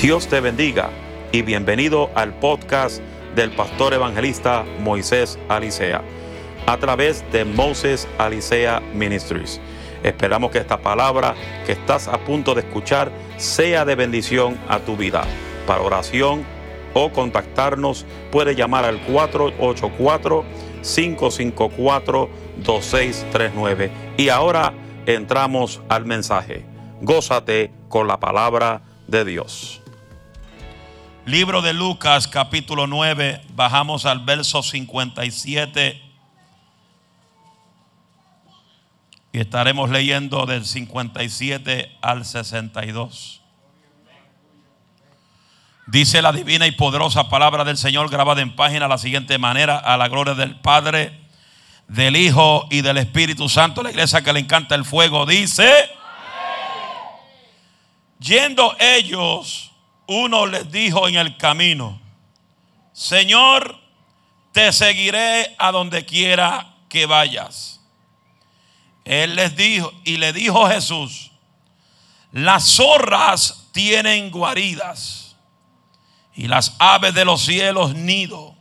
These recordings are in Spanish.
Dios te bendiga y bienvenido al podcast del pastor evangelista Moisés Alicea a través de Moses Alicea Ministries. Esperamos que esta palabra que estás a punto de escuchar sea de bendición a tu vida. Para oración o contactarnos puede llamar al 484-554-2639. Y ahora entramos al mensaje. Gózate con la palabra de Dios. Libro de Lucas capítulo 9, bajamos al verso 57 y estaremos leyendo del 57 al 62. Dice la divina y poderosa palabra del Señor grabada en página de la siguiente manera, a la gloria del Padre, del Hijo y del Espíritu Santo, la iglesia que le encanta el fuego, dice, yendo ellos uno les dijo en el camino, Señor, te seguiré a donde quiera que vayas. Él les dijo, y le dijo Jesús, las zorras tienen guaridas y las aves de los cielos nido,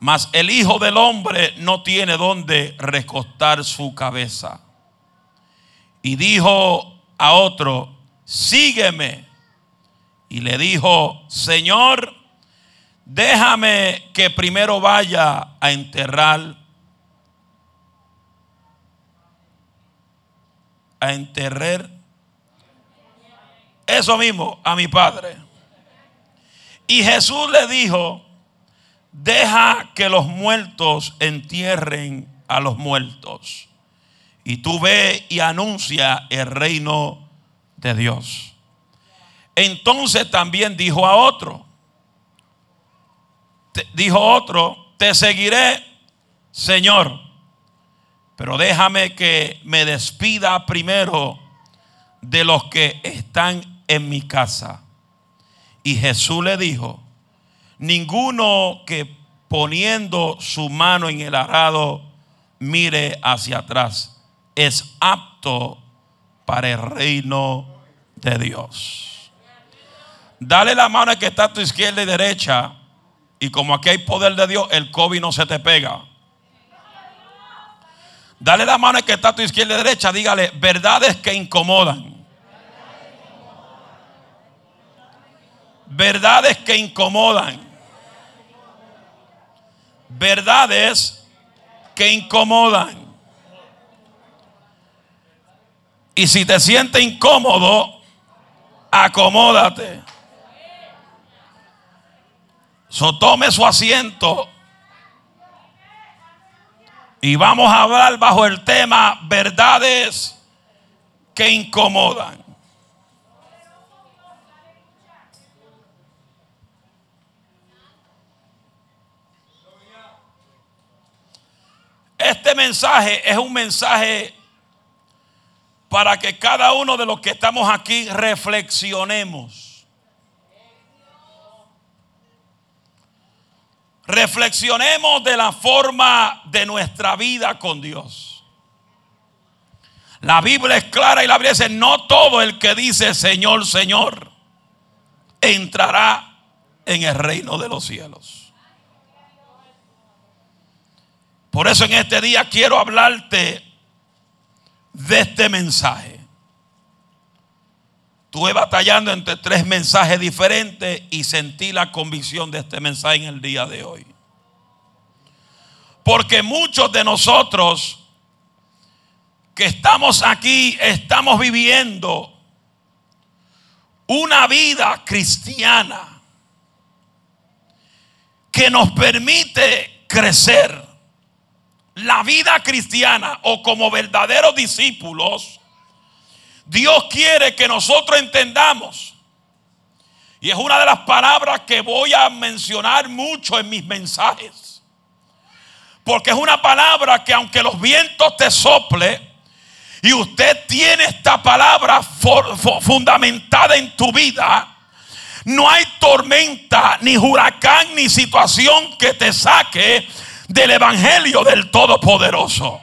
mas el Hijo del Hombre no tiene donde recostar su cabeza. Y dijo a otro, sígueme. Y le dijo, Señor, déjame que primero vaya a enterrar, a enterrar eso mismo a mi padre. Y Jesús le dijo, deja que los muertos entierren a los muertos. Y tú ve y anuncia el reino de Dios. Entonces también dijo a otro, dijo otro, te seguiré, Señor, pero déjame que me despida primero de los que están en mi casa. Y Jesús le dijo, ninguno que poniendo su mano en el arado mire hacia atrás es apto para el reino de Dios. Dale la mano al que está a tu izquierda y derecha. Y como aquí hay poder de Dios, el COVID no se te pega. Dale la mano al que está a tu izquierda y derecha. Dígale verdades que incomodan. Verdades que incomodan. Verdades que incomodan. Y si te sientes incómodo, acomódate. So, tome su asiento y vamos a hablar bajo el tema verdades que incomodan. Este mensaje es un mensaje para que cada uno de los que estamos aquí reflexionemos. Reflexionemos de la forma de nuestra vida con Dios. La Biblia es clara y la Biblia dice, no todo el que dice Señor, Señor, entrará en el reino de los cielos. Por eso en este día quiero hablarte de este mensaje. Estuve batallando entre tres mensajes diferentes y sentí la convicción de este mensaje en el día de hoy. Porque muchos de nosotros que estamos aquí estamos viviendo una vida cristiana que nos permite crecer. La vida cristiana o como verdaderos discípulos Dios quiere que nosotros entendamos. Y es una de las palabras que voy a mencionar mucho en mis mensajes. Porque es una palabra que aunque los vientos te sople y usted tiene esta palabra fundamentada en tu vida, no hay tormenta, ni huracán, ni situación que te saque del Evangelio del Todopoderoso.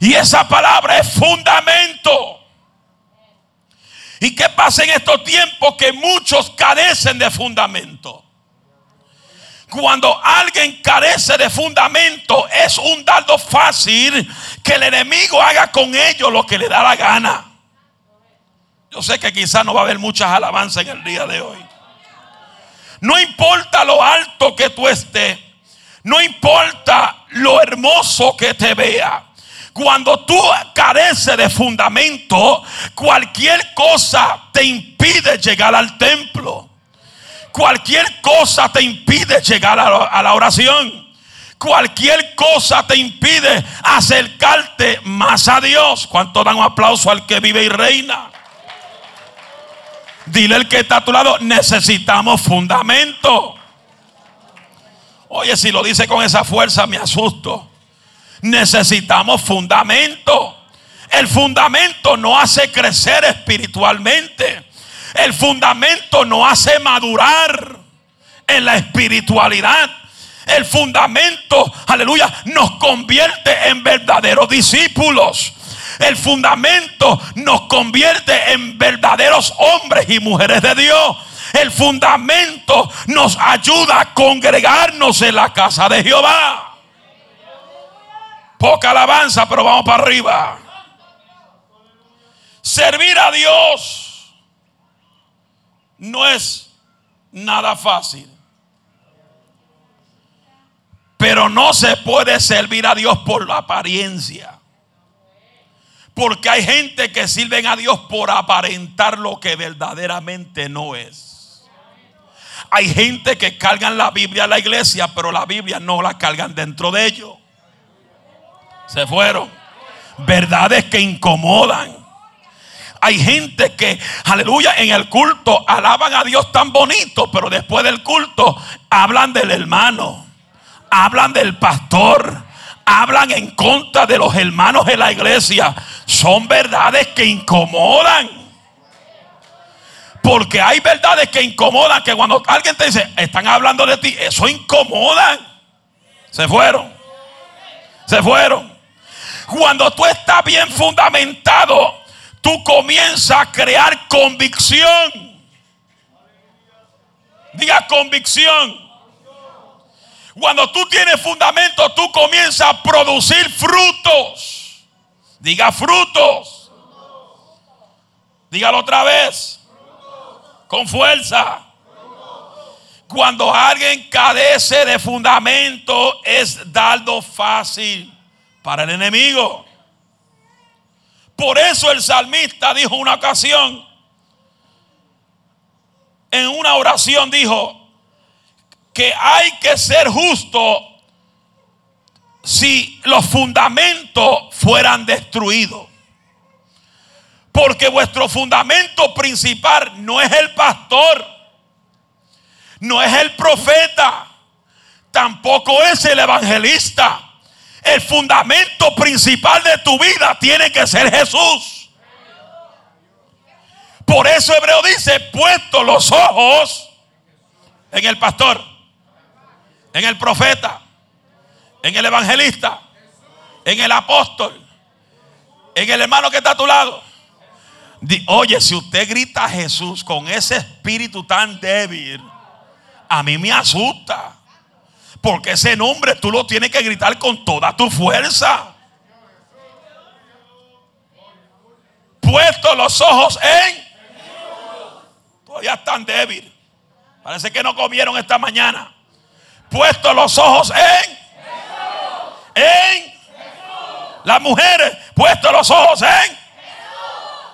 Y esa palabra es fundamento. ¿Y qué pasa en estos tiempos que muchos carecen de fundamento? Cuando alguien carece de fundamento, es un dardo fácil que el enemigo haga con ellos lo que le da la gana. Yo sé que quizás no va a haber muchas alabanzas en el día de hoy. No importa lo alto que tú estés, no importa lo hermoso que te vea. Cuando tú careces de fundamento, cualquier cosa te impide llegar al templo. Cualquier cosa te impide llegar a la oración. Cualquier cosa te impide acercarte más a Dios. ¿Cuánto dan un aplauso al que vive y reina? Dile el que está a tu lado, necesitamos fundamento. Oye, si lo dice con esa fuerza, me asusto. Necesitamos fundamento. El fundamento no hace crecer espiritualmente. El fundamento no hace madurar en la espiritualidad. El fundamento, aleluya, nos convierte en verdaderos discípulos. El fundamento nos convierte en verdaderos hombres y mujeres de Dios. El fundamento nos ayuda a congregarnos en la casa de Jehová. Poca alabanza, pero vamos para arriba. Servir a Dios no es nada fácil. Pero no se puede servir a Dios por la apariencia. Porque hay gente que sirven a Dios por aparentar lo que verdaderamente no es. Hay gente que cargan la Biblia a la iglesia, pero la Biblia no la cargan dentro de ellos. Se fueron. Verdades que incomodan. Hay gente que, aleluya, en el culto alaban a Dios tan bonito, pero después del culto hablan del hermano, hablan del pastor, hablan en contra de los hermanos de la iglesia son verdades que incomodan. Porque hay verdades que incomodan, que cuando alguien te dice, están hablando de ti, eso incomoda. Se fueron. Se fueron. Cuando tú estás bien fundamentado, tú comienzas a crear convicción. Diga convicción. Cuando tú tienes fundamento, tú comienzas a producir frutos. Diga frutos. Dígalo otra vez. Con fuerza. Cuando alguien carece de fundamento, es dardo fácil para el enemigo. Por eso el salmista dijo una ocasión, en una oración dijo, que hay que ser justo si los fundamentos fueran destruidos. Porque vuestro fundamento principal no es el pastor, no es el profeta, tampoco es el evangelista. El fundamento principal de tu vida tiene que ser Jesús. Por eso Hebreo dice, puesto los ojos en el pastor en el profeta, en el evangelista, en el apóstol, en el hermano que está a tu lado. Oye, si usted grita a Jesús con ese espíritu tan débil, a mí me asusta. Porque ese nombre tú lo tienes que gritar con toda tu fuerza. Puesto los ojos en... Todavía están débil. Parece que no comieron esta mañana puesto los ojos en en las mujeres puesto los ojos en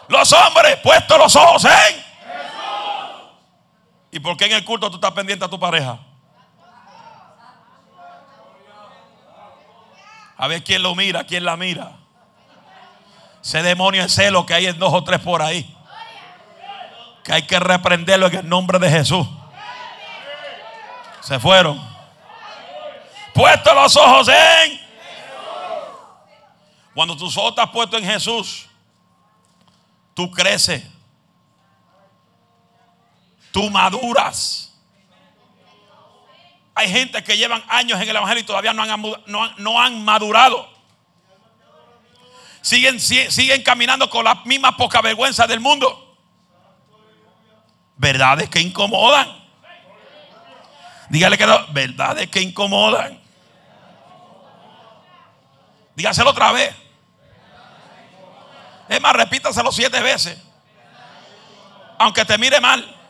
los hombres puesto los ojos en ¿Y por qué en el culto tú estás pendiente a tu pareja? A ver quién lo mira, quién la mira. Ese demonio es celo que hay en dos o tres por ahí. Que hay que reprenderlo en el nombre de Jesús. Se fueron puesto los ojos en Cuando tus ojos estás puestos en Jesús, tú creces. Tú maduras. Hay gente que llevan años en el Evangelio y todavía no han, no, han madurado. Siguen, siguen caminando con la misma poca vergüenza del mundo. verdades que incomodan. Dígale que no, verdades que incomodan. Dígaselo otra vez. Es más, repítaselo siete veces. Aunque te mire mal.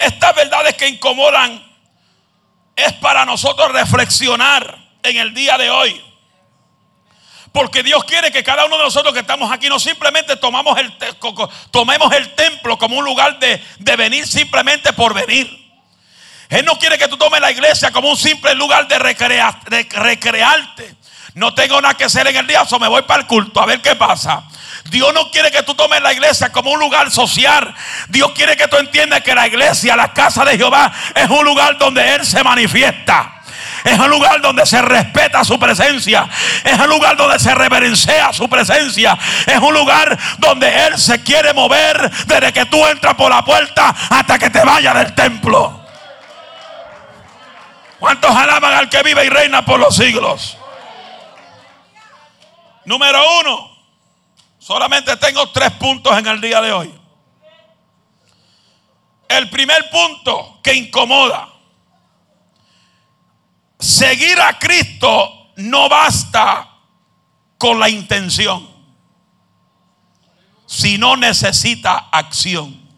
Estas verdades que incomodan es para nosotros reflexionar en el día de hoy. Porque Dios quiere que cada uno de nosotros que estamos aquí no simplemente tomamos el tomemos el templo como un lugar de, venir simplemente por venir. Él no quiere que tú tomes la iglesia como un simple lugar de, de recrearte. No tengo nada que hacer en el día, o me voy para el culto a ver qué pasa. Dios no quiere que tú tomes la iglesia como un lugar social. Dios quiere que tú entiendas que la iglesia, la casa de Jehová, es un lugar donde Él se manifiesta. Es un lugar donde se respeta su presencia. Es un lugar donde se reverencia su presencia. Es un lugar donde Él se quiere mover desde que tú entras por la puerta hasta que te vayas del templo. ¿Cuántos alaban al que vive y reina por los siglos? Número uno, solamente tengo tres puntos en el día de hoy. El primer punto que incomoda seguir a Cristo no basta con la intención, sino necesita acción.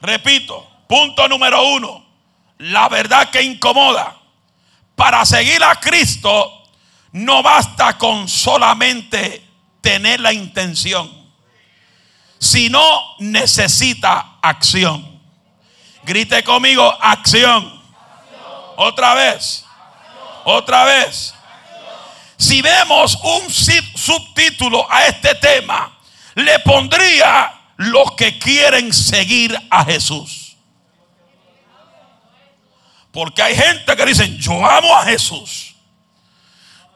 Repito, punto número uno, la verdad que incomoda. Para seguir a Cristo no basta con solamente tener la intención, sino necesita acción. Grite conmigo, acción. Otra vez. Otra vez. Si vemos un subtítulo a este tema, le pondría los que quieren seguir a Jesús. Porque hay gente que dicen, yo amo a Jesús.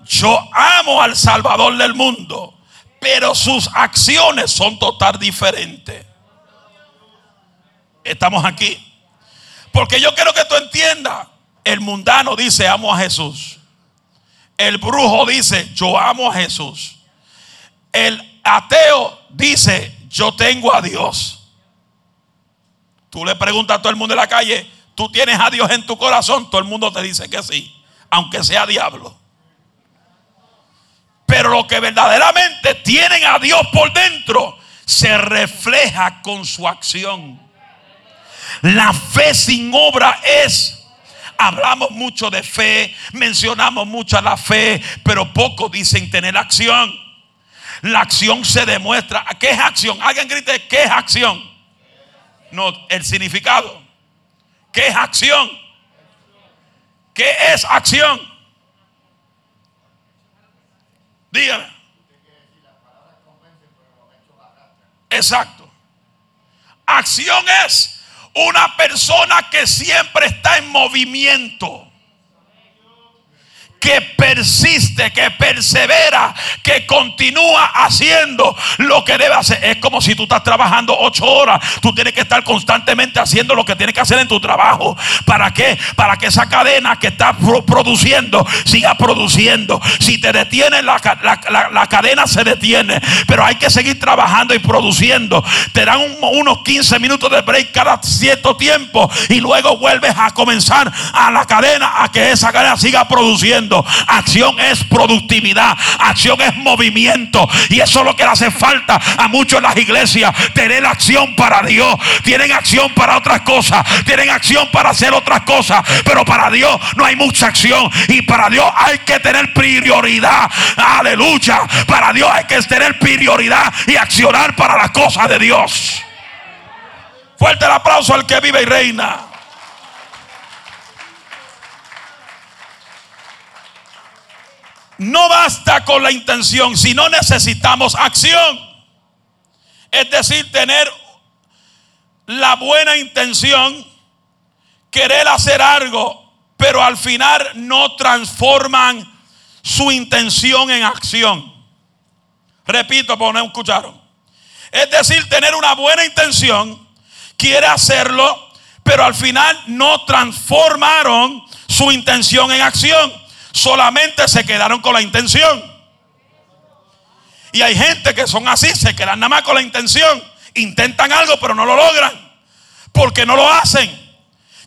Yo amo al Salvador del mundo. Pero sus acciones son total diferentes. Estamos aquí. Porque yo quiero que tú entiendas el mundano dice, amo a Jesús. El brujo dice, yo amo a Jesús. El ateo dice, yo tengo a Dios. Tú le preguntas a todo el mundo en la calle, tú tienes a Dios en tu corazón, todo el mundo te dice que sí, aunque sea diablo. Pero lo que verdaderamente tienen a Dios por dentro se refleja con su acción. La fe sin obra es Hablamos mucho de fe, mencionamos mucho la fe, pero poco dicen tener acción. La acción se demuestra. ¿Qué es acción? Alguien grite, ¿qué es acción? No, el significado. ¿Qué es acción? ¿Qué es acción? Dígame. Exacto. Acción es una persona que siempre está en movimiento que persiste, que persevera, que continúa haciendo lo que debe hacer. Es como si tú estás trabajando ocho horas. Tú tienes que estar constantemente haciendo lo que tienes que hacer en tu trabajo. ¿Para qué? Para que esa cadena que está produciendo siga produciendo. Si te detiene, la, la, cadena se detiene. Pero hay que seguir trabajando y produciendo. Te dan unos 15 minutos de break cada cierto tiempo. Y luego vuelves a comenzar a la cadena, a que esa cadena siga produciendo. Acción es productividad. Acción es movimiento. Y eso es lo que le hace falta a muchos en las iglesias. Tener acción para Dios. Tienen acción para otras cosas. Tienen acción para hacer otras cosas. Pero para Dios no hay mucha acción. Y para Dios hay que tener prioridad. Aleluya. Para Dios hay que tener prioridad y accionar para las cosas de Dios. Fuerte el aplauso al que vive y reina. No basta con la intención, sino necesitamos acción. Es decir, tener la buena intención, querer hacer algo, pero al final no transforman su intención en acción. Repito, porque no escucharon. Es decir, tener una buena intención, quiere hacerlo, pero al final no transformaron su intención en acción. Solamente se quedaron con la intención. Y hay gente que son así, se quedan nada más con la intención. Intentan algo, pero no lo logran. Porque no lo hacen.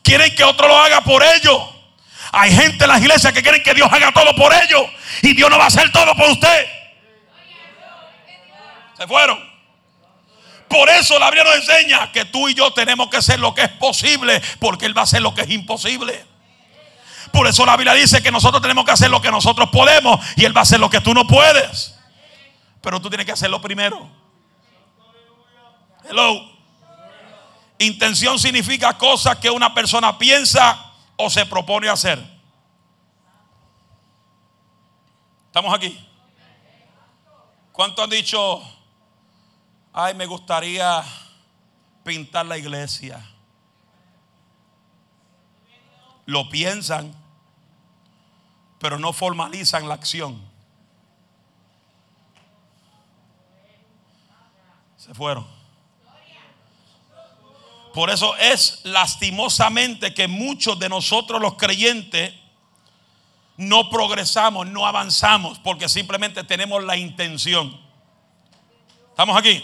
Quieren que otro lo haga por ellos. Hay gente en las iglesias que quieren que Dios haga todo por ellos. Y Dios no va a hacer todo por usted. Se fueron. Por eso la Biblia nos enseña que tú y yo tenemos que hacer lo que es posible. Porque Él va a hacer lo que es imposible. Por eso la Biblia dice que nosotros tenemos que hacer lo que nosotros podemos. Y Él va a hacer lo que tú no puedes. Pero tú tienes que hacerlo primero. Hello. Intención significa cosas que una persona piensa o se propone hacer. ¿Estamos aquí? ¿Cuánto han dicho, ay, me gustaría pintar la iglesia? Lo piensan, pero no formalizan la acción. Se fueron. Por eso es lastimosamente que muchos de nosotros los creyentes no progresamos, no avanzamos, porque simplemente tenemos la intención. ¿Estamos aquí?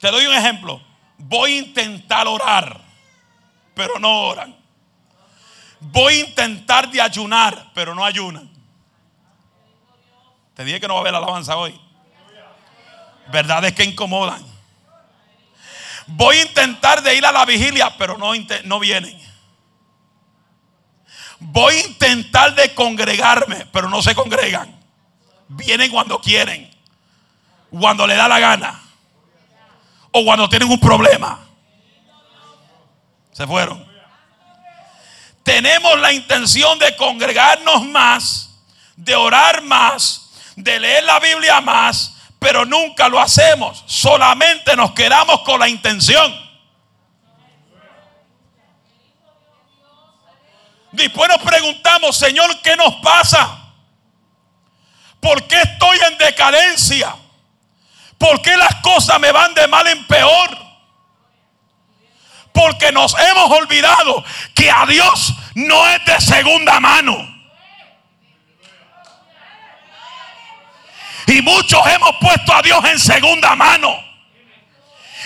Te doy un ejemplo. Voy a intentar orar, pero no oran. Voy a intentar de ayunar, pero no ayunan. Te dije que no va a haber alabanza hoy verdades que incomodan. Voy a intentar de ir a la vigilia, pero no, no vienen. Voy a intentar de congregarme, pero no se congregan. Vienen cuando quieren, cuando le da la gana, o cuando tienen un problema. Se fueron. Tenemos la intención de congregarnos más, de orar más, de leer la Biblia más, pero nunca lo hacemos. Solamente nos quedamos con la intención. Después nos preguntamos, Señor, ¿qué nos pasa? ¿Por qué estoy en decadencia? ¿Por qué las cosas me van de mal en peor? Porque nos hemos olvidado que a Dios no es de segunda mano. Y muchos hemos puesto a Dios en segunda mano.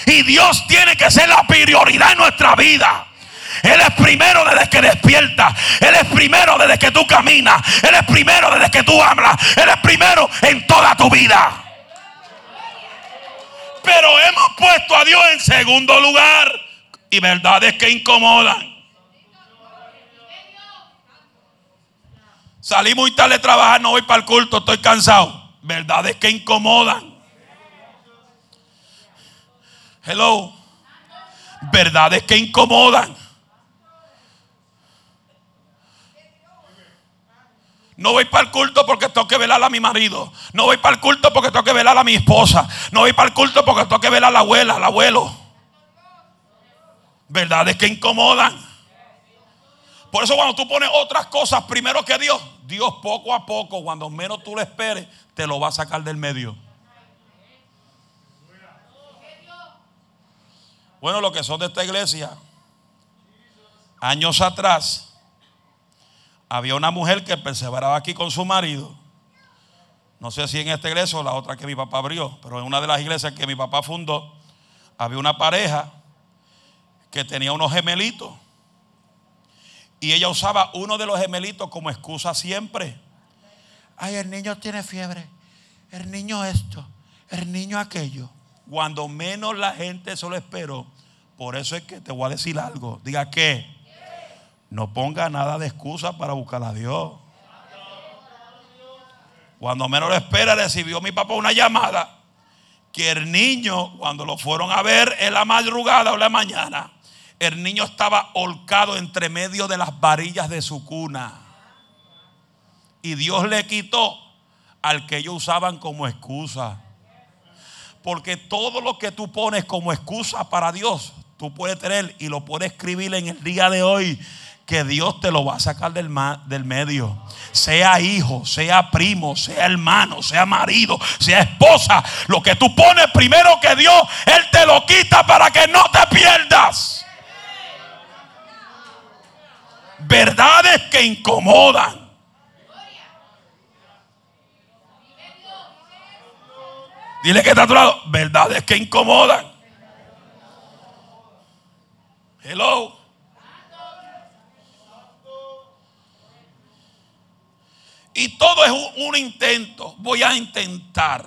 Y Dios tiene que ser la prioridad en nuestra vida. Él es primero desde que despierta. Él es primero desde que tú caminas. Él es primero desde que tú hablas. Él es primero en toda tu vida. Pero hemos puesto a Dios en segundo lugar. Y verdades que incomodan. Salí muy tarde a trabajar, no voy para el culto, estoy cansado verdades que incomodan. Hello. Verdades que incomodan. No voy para el culto porque tengo que velar a mi marido. No voy para el culto porque tengo que velar a mi esposa. No voy para el culto porque tengo que velar a la abuela, al abuelo. Verdades que incomodan. Por eso cuando tú pones otras cosas primero que Dios, Dios poco a poco, cuando menos tú lo esperes, te lo va a sacar del medio. Bueno, lo que son de esta iglesia, años atrás, había una mujer que perseveraba aquí con su marido. No sé si en esta iglesia o la otra que mi papá abrió, pero en una de las iglesias que mi papá fundó, había una pareja que tenía unos gemelitos. Y ella usaba uno de los gemelitos como excusa siempre. Ay, el niño tiene fiebre. El niño esto. El niño aquello. Cuando menos la gente se lo esperó. Por eso es que te voy a decir algo. Diga que no ponga nada de excusa para buscar a Dios. Cuando menos lo espera, recibió mi papá una llamada que el niño, cuando lo fueron a ver en la madrugada o la mañana, el niño estaba holcado entre medio de las varillas de su cuna. Y Dios le quitó al que ellos usaban como excusa. Porque todo lo que tú pones como excusa para Dios, tú puedes tener y lo puedes escribir en el día de hoy que Dios te lo va a sacar del, del, medio. Sea hijo, sea primo, sea hermano, sea marido, sea esposa. Lo que tú pones primero que Dios, Él te lo quita para que no te pierdas. Verdades que incomodan. Dile que está a tu lado. Verdades que incomodan. Hello. Y todo es un, un intento. Voy a intentar.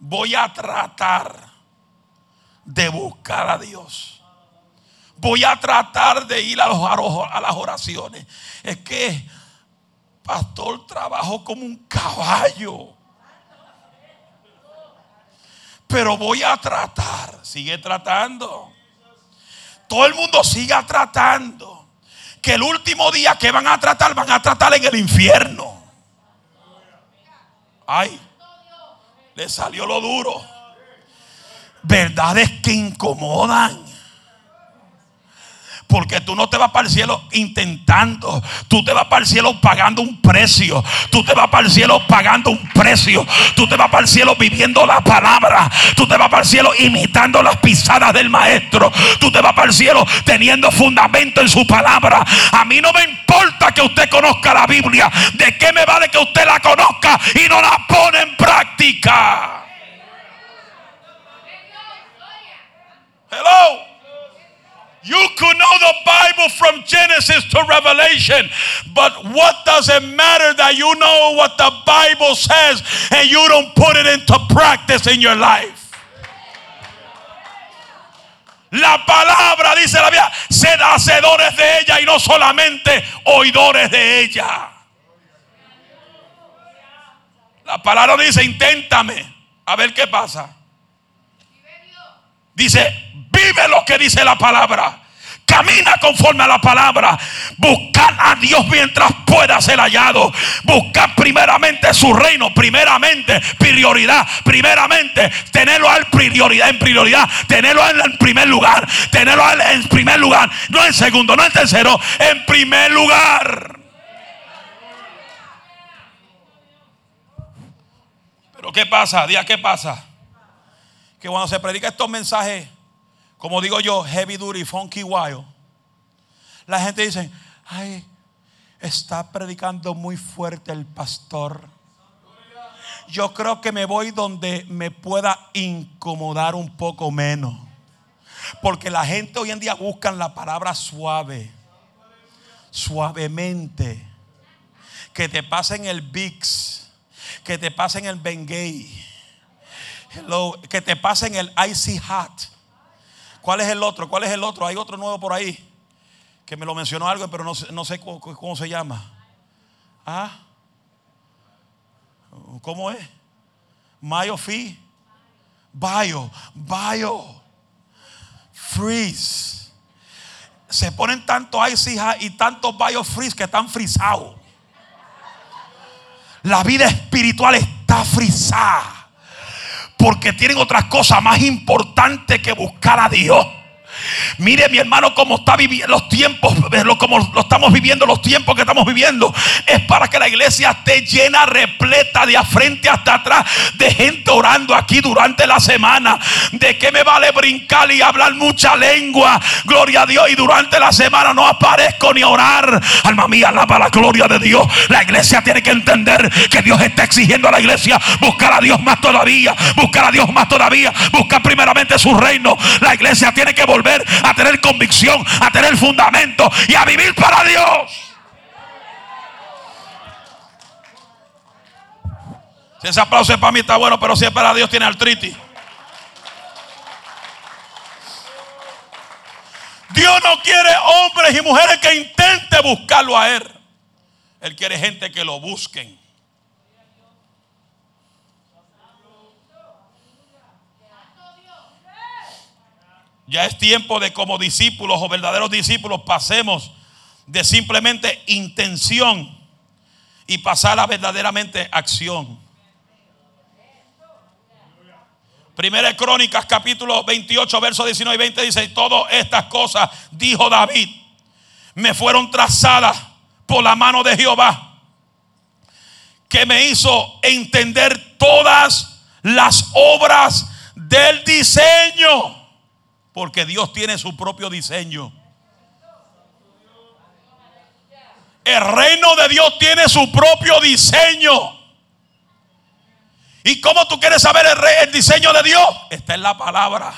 Voy a tratar de buscar a Dios. Voy a tratar de ir a, los, a las oraciones. Es que, pastor, trabajo como un caballo. Pero voy a tratar. Sigue tratando. Todo el mundo siga tratando. Que el último día que van a tratar, van a tratar en el infierno. Ay, le salió lo duro. Verdades que incomodan. Porque tú no te vas para el cielo intentando. Tú te vas para el cielo pagando un precio. Tú te vas para el cielo pagando un precio. Tú te vas para el cielo viviendo la palabra. Tú te vas para el cielo imitando las pisadas del maestro. Tú te vas para el cielo teniendo fundamento en su palabra. A mí no me importa que usted conozca la Biblia. ¿De qué me vale que usted la conozca y no la pone en práctica? Hello. You could know the Bible from Genesis to Revelation, but what does it matter that you know what the Bible says and you don't put it into practice in your life? La palabra, dice la Biblia, sed hacedores de ella y no solamente oidores de ella. La palabra dice, inténtame, a ver qué pasa. Dice, Vive lo que dice la palabra. Camina conforme a la palabra. Buscar a Dios mientras pueda ser hallado. Buscar primeramente su reino. Primeramente prioridad. Primeramente tenerlo prioridad. En prioridad. Tenerlo en primer lugar. Tenerlo en primer lugar. No en segundo, no en tercero. En primer lugar. Pero ¿qué pasa? Día, ¿qué pasa? Que cuando se predica estos mensajes como digo yo, heavy duty, funky wild. La gente dice, ay, está predicando muy fuerte el pastor. Yo creo que me voy donde me pueda incomodar un poco menos. Porque la gente hoy en día busca la palabra suave. Suavemente. Que te pasen el Bix. Que te pasen el Bengay. Que te pasen el Icy Hot ¿Cuál es el otro? ¿Cuál es el otro? Hay otro nuevo por ahí. Que me lo mencionó algo, pero no, sé cómo, se llama. ¿Ah? ¿Cómo es? Mayo Fi. Bio. Bio. Freeze. Se ponen tanto ice y tantos bio freeze que están frisados. La vida espiritual está frisada porque tienen otras cosas más importantes que buscar a Dios. Mire mi hermano cómo está viviendo los tiempos, como lo estamos viviendo, los tiempos que estamos viviendo. Es para que la iglesia esté llena, repleta de a frente hasta atrás de gente orando aquí durante la semana. ¿De qué me vale brincar y hablar mucha lengua? Gloria a Dios. Y durante la semana no aparezco ni orar. Alma mía, alaba la gloria de Dios. La iglesia tiene que entender que Dios está exigiendo a la iglesia buscar a Dios más todavía. Buscar a Dios más todavía. Buscar primeramente su reino. La iglesia tiene que volver a tener convicción, a tener fundamento y a vivir para Dios. Si ese aplauso es para mí está bueno, pero si es para Dios tiene artritis. Dios no quiere hombres y mujeres que intenten buscarlo a Él. Él quiere gente que lo busquen. Ya es tiempo de como discípulos o verdaderos discípulos pasemos de simplemente intención y pasar a verdaderamente acción. Primera Crónicas capítulo 28 versos 19 y 20 dice, todas estas cosas, dijo David, me fueron trazadas por la mano de Jehová, que me hizo entender todas las obras del diseño porque Dios tiene su propio diseño. El reino de Dios tiene su propio diseño. ¿Y cómo tú quieres saber el, diseño de Dios? Está en la palabra.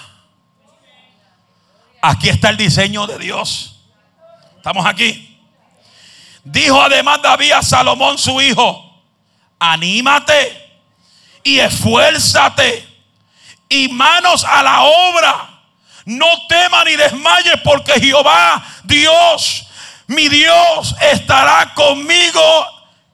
Aquí está el diseño de Dios. Estamos aquí. Dijo además David a Salomón su hijo, anímate y esfuérzate y manos a la obra. No temas ni desmayes porque Jehová, Dios, mi Dios, estará conmigo.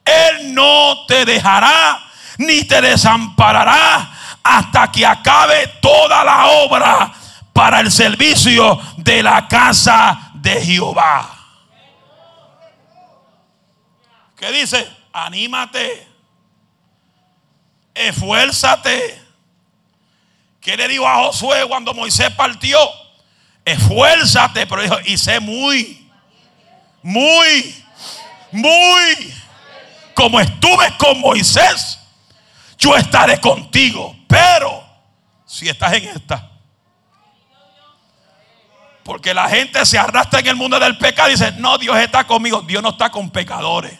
Él no te dejará ni te desamparará hasta que acabe toda la obra para el servicio de la casa de Jehová. ¿Qué dice? Anímate, esfuérzate. ¿Qué le dijo a Josué cuando Moisés partió? Esfuérzate, pero dijo, y sé muy, muy, muy, como estuve con Moisés, yo estaré contigo. Pero si estás en esta, porque la gente se arrastra en el mundo del pecado y dice, no, Dios está conmigo. Dios no está con pecadores.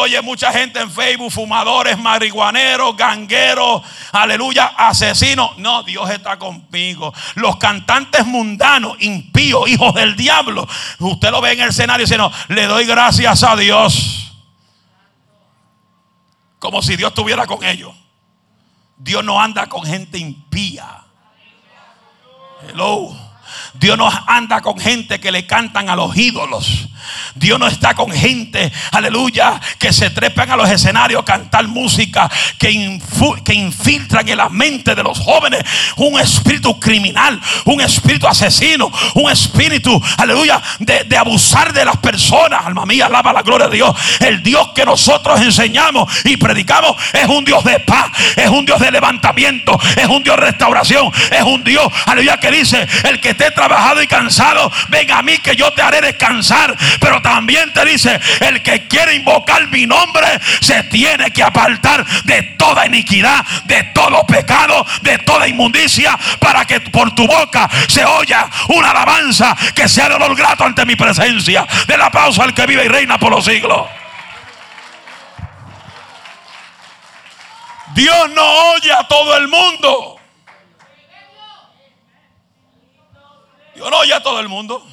Oye mucha gente en Facebook, fumadores, marihuaneros, gangueros, aleluya, asesinos. No, Dios está conmigo. Los cantantes mundanos, impíos, hijos del diablo. Usted lo ve en el escenario diciendo, le doy gracias a Dios. Como si Dios estuviera con ellos. Dios no anda con gente impía. Hello. Dios no anda con gente que le cantan a los ídolos. Dios no está con gente, aleluya, que se trepan a los escenarios a cantar música que, que infiltran en la mente de los jóvenes un espíritu criminal, un espíritu asesino, un espíritu, aleluya, de, de abusar de las personas. Alma mía, alaba la gloria de Dios. El Dios que nosotros enseñamos y predicamos es un Dios de paz, es un Dios de levantamiento, es un Dios de restauración, es un Dios, aleluya, que dice: El que esté trabajado y cansado, ven a mí que yo te haré descansar. Pero también te dice: El que quiere invocar mi nombre se tiene que apartar de toda iniquidad, de todo pecado, de toda inmundicia, para que por tu boca se oya una alabanza que sea de olor grato ante mi presencia. Del aplauso al que vive y reina por los siglos. Dios no oye a todo el mundo. Dios no oye a todo el mundo.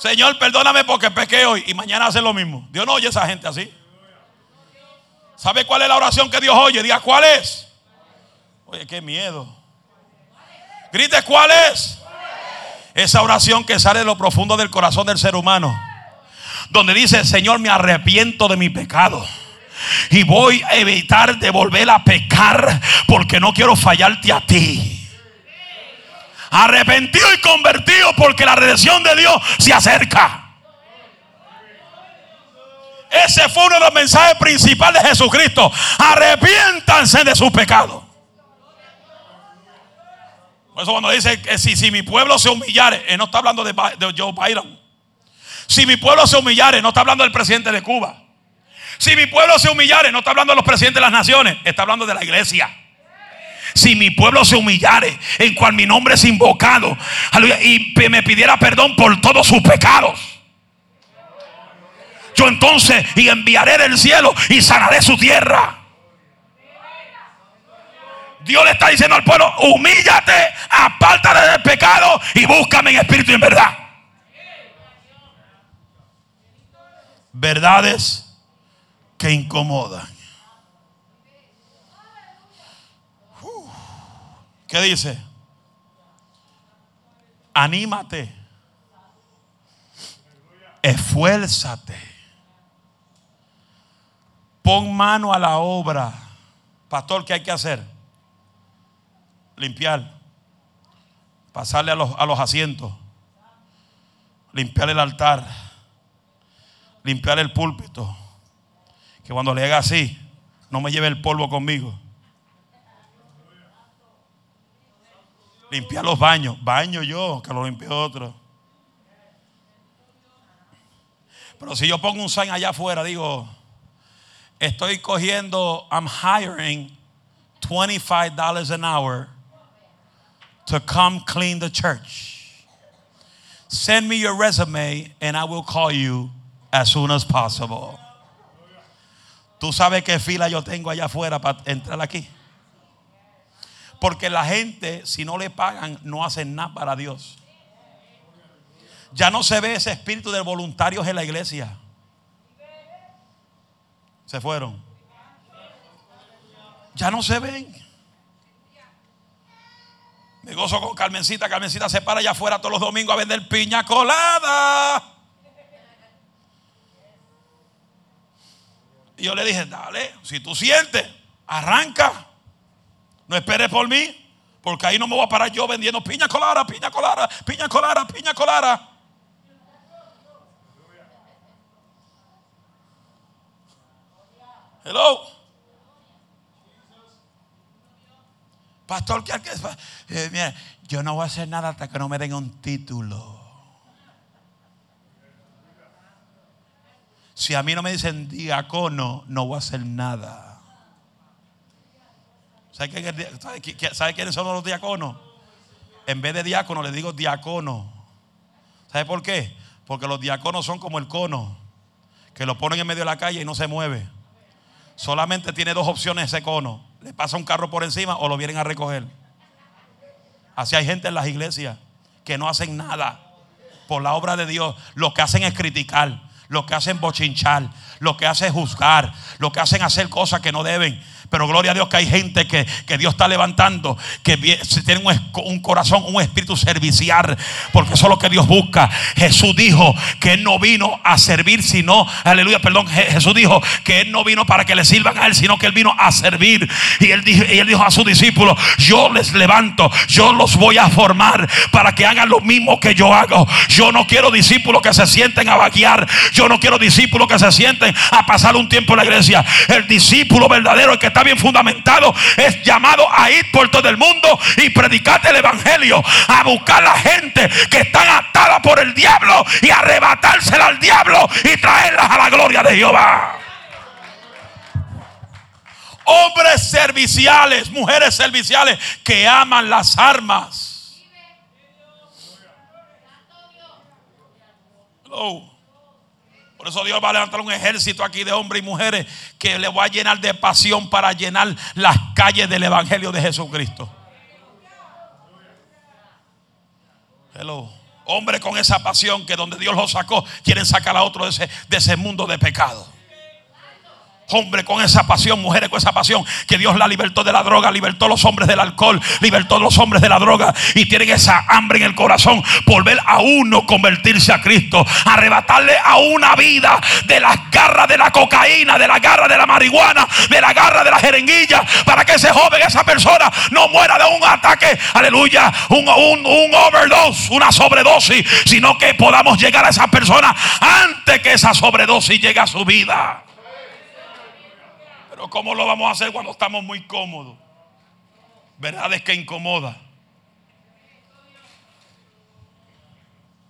Señor, perdóname porque pequé hoy y mañana hace lo mismo. Dios no oye a esa gente así. ¿Sabe cuál es la oración que Dios oye? Diga, ¿cuál es? Oye, qué miedo. Grite, ¿cuál es? Esa oración que sale de lo profundo del corazón del ser humano. Donde dice, Señor, me arrepiento de mi pecado. Y voy a evitar de volver a pecar porque no quiero fallarte a ti. Arrepentido y convertido porque la redención de Dios se acerca. Ese fue uno de los mensajes principales de Jesucristo. Arrepiéntanse de su pecado. Por eso cuando dice que si, si mi pueblo se humillare, él no está hablando de, de Joe Biden. Si mi pueblo se humillare, no está hablando del presidente de Cuba. Si mi pueblo se humillare, no está hablando de los presidentes de las naciones, está hablando de la iglesia. Si mi pueblo se humillare, en cual mi nombre es invocado, y me pidiera perdón por todos sus pecados. Yo entonces y enviaré del cielo y sanaré su tierra. Dios le está diciendo al pueblo, humíllate, apártate del pecado y búscame en espíritu y en verdad. Verdades que incomodan. ¿Qué dice? Anímate. Esfuérzate. Pon mano a la obra. Pastor, ¿qué hay que hacer? Limpiar. Pasarle a los, a los asientos. Limpiar el altar. Limpiar el púlpito. Que cuando le haga así, no me lleve el polvo conmigo. Limpiar los baños. Baño yo, que lo limpie otro. Pero si yo pongo un sign allá afuera, digo, estoy cogiendo, I'm hiring $25 an hour to come clean the church. Send me your resume and I will call you as soon as possible. ¿Tú sabes qué fila yo tengo allá afuera para entrar aquí? Porque la gente, si no le pagan, no hacen nada para Dios. Ya no se ve ese espíritu de voluntarios en la iglesia. Se fueron. Ya no se ven. Me gozo con Carmencita. Carmencita se para allá afuera todos los domingos a vender piña colada. Y yo le dije, dale, si tú sientes, arranca. No esperes por mí, porque ahí no me voy a parar yo vendiendo piña colada, piña colada, piña colada, piña colada. Hello. Pastor, ¿qué que eh, mira, yo no voy a hacer nada hasta que no me den un título. Si a mí no me dicen diácono, no voy a hacer nada. ¿Sabe, quiénes son los diáconos? En vez de diácono, le digo diácono. ¿Sabe por qué? Porque los diáconos son como el cono, que lo ponen en medio de la calle y no se mueve. Solamente tiene dos opciones ese cono. Le pasa un carro por encima o lo vienen a recoger. Así hay gente en las iglesias que no hacen nada por la obra de Dios. Lo que hacen es criticar, lo que hacen bochinchar, lo que hacen es juzgar, lo que hacen hacer cosas que no deben. Pero gloria a Dios que hay gente que, Dios está levantando, que tiene un, corazón, un espíritu servicial, porque eso es lo que Dios busca. Jesús dijo que Él no vino a servir, sino, aleluya, perdón, Jesús dijo que Él no vino para que le sirvan a Él, sino que Él vino a servir. Y Él dijo, y él dijo a sus discípulos, yo les levanto, yo los voy a formar para que hagan lo mismo que yo hago. Yo no quiero discípulos que se sienten a vaquear, yo no quiero discípulos que se sienten a pasar un tiempo en la iglesia. El discípulo verdadero, el que está bien fundamentado, es llamado a ir por todo el mundo y predicarte el evangelio, a buscar a la gente que están atada por el diablo y arrebatársela al diablo y traerlas a la gloria de Jehová. Hombres serviciales, mujeres serviciales que aman las armas. Por eso Dios va a levantar un ejército aquí de hombres y mujeres que le va a llenar de pasión para llenar las calles del Evangelio de Jesucristo. Hello. Hombre con esa pasión que donde Dios los sacó, quieren sacar a otro de ese, de ese mundo de pecado. Hombre con esa pasión, mujeres con esa pasión, que Dios la libertó de la droga, libertó a los hombres del alcohol, libertó a los hombres de la droga y tienen esa hambre en el corazón por ver a uno convertirse a Cristo, arrebatarle a una vida de las garras de la cocaína, de la garra de la marihuana, de la garra de la jeringuilla, para que ese joven, esa persona no muera de un ataque, aleluya, un, un overdose, una sobredosis, sino que podamos llegar a esa persona antes que esa sobredosis llegue a su vida. ¿Cómo lo vamos a hacer cuando estamos muy cómodos? Verdad es que incomoda.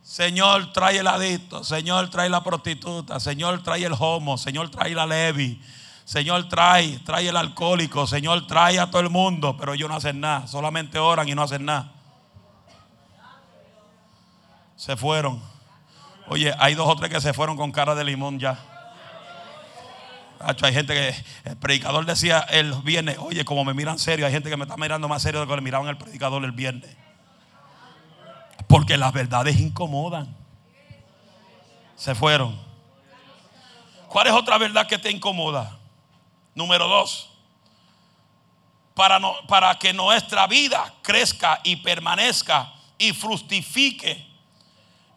Señor, trae el adicto. Señor, trae la prostituta. Señor, trae el homo. Señor, trae la levi. Señor, trae, trae el alcohólico. Señor, trae a todo el mundo. Pero ellos no hacen nada. Solamente oran y no hacen nada. Se fueron. Oye, hay dos o tres que se fueron con cara de limón ya. Hay gente que el predicador decía el viernes, oye, como me miran serio, hay gente que me está mirando más serio de lo que le miraban el predicador el viernes. Porque las verdades incomodan. Se fueron. ¿Cuál es otra verdad que te incomoda? Número dos. Para, no, para que nuestra vida crezca y permanezca y fructifique,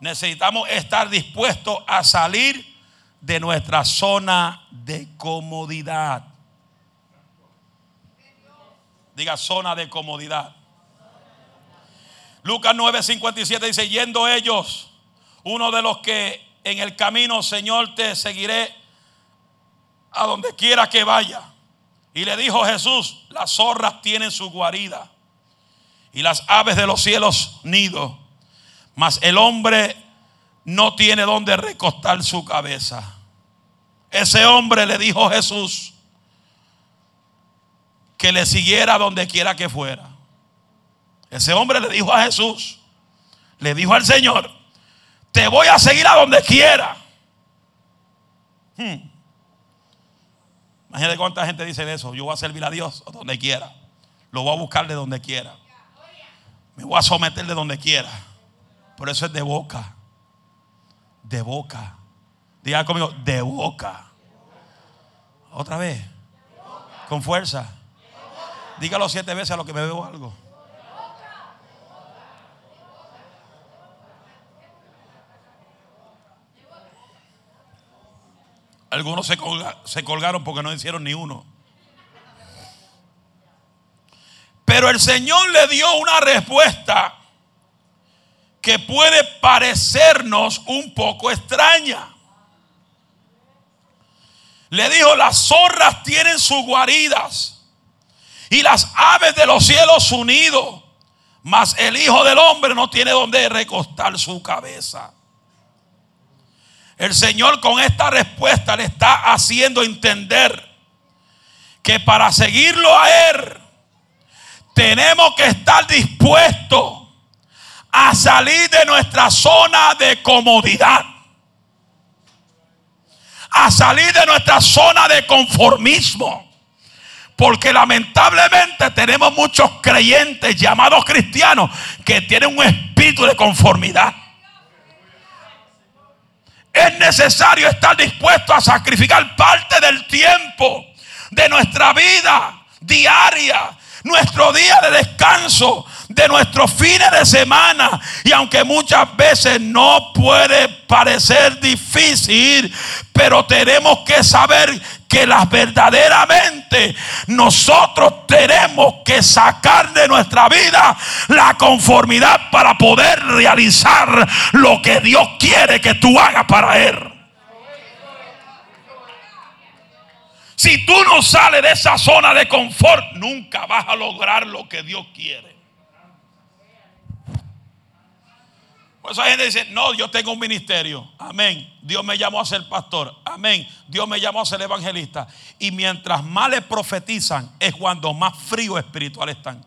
necesitamos estar dispuestos a salir de nuestra zona de comodidad. Diga zona de comodidad. Lucas 9:57 dice, yendo ellos, uno de los que en el camino, Señor, te seguiré a donde quiera que vaya. Y le dijo Jesús, las zorras tienen su guarida y las aves de los cielos nido, mas el hombre no tiene donde recostar su cabeza. Ese hombre le dijo a Jesús que le siguiera donde quiera que fuera. Ese hombre le dijo a Jesús, le dijo al Señor Te voy a seguir a donde quiera. Hmm. Imagínate cuánta gente dice eso. Yo voy a servir a Dios donde quiera. Lo voy a buscar de donde quiera. Me voy a someter de donde quiera. Por eso es de boca. De boca. Diga conmigo, de boca. Otra vez. Con fuerza. Dígalo siete veces a lo que me veo algo. Algunos se, se colgaron porque no hicieron ni uno. Pero el Señor le dio una respuesta que puede parecernos un poco extraña. Le dijo, las zorras tienen sus guaridas y las aves de los cielos su nido, mas el Hijo del Hombre no tiene donde recostar su cabeza. El Señor con esta respuesta le está haciendo entender que para seguirlo a Él tenemos que estar dispuestos a salir de nuestra zona de comodidad. A salir de nuestra zona de conformismo. Porque lamentablemente tenemos muchos creyentes llamados cristianos que tienen un espíritu de conformidad es necesario estar dispuesto a sacrificar parte del tiempo de nuestra vida diaria, nuestro día de descanso, de nuestros fines de semana. Y aunque muchas veces no puede parecer difícil, pero tenemos que saber que las verdaderamente nosotros tenemos que sacar de nuestra vida la conformidad para poder realizar lo que Dios quiere que tú hagas para Él. Si tú no sales de esa zona de confort, nunca vas a lograr lo que Dios quiere. Por eso hay gente dice, no, yo tengo un ministerio. Amén. Dios me llamó a ser pastor. Amén. Dios me llamó a ser evangelista. Y mientras más le profetizan, es cuando más frío espiritual están.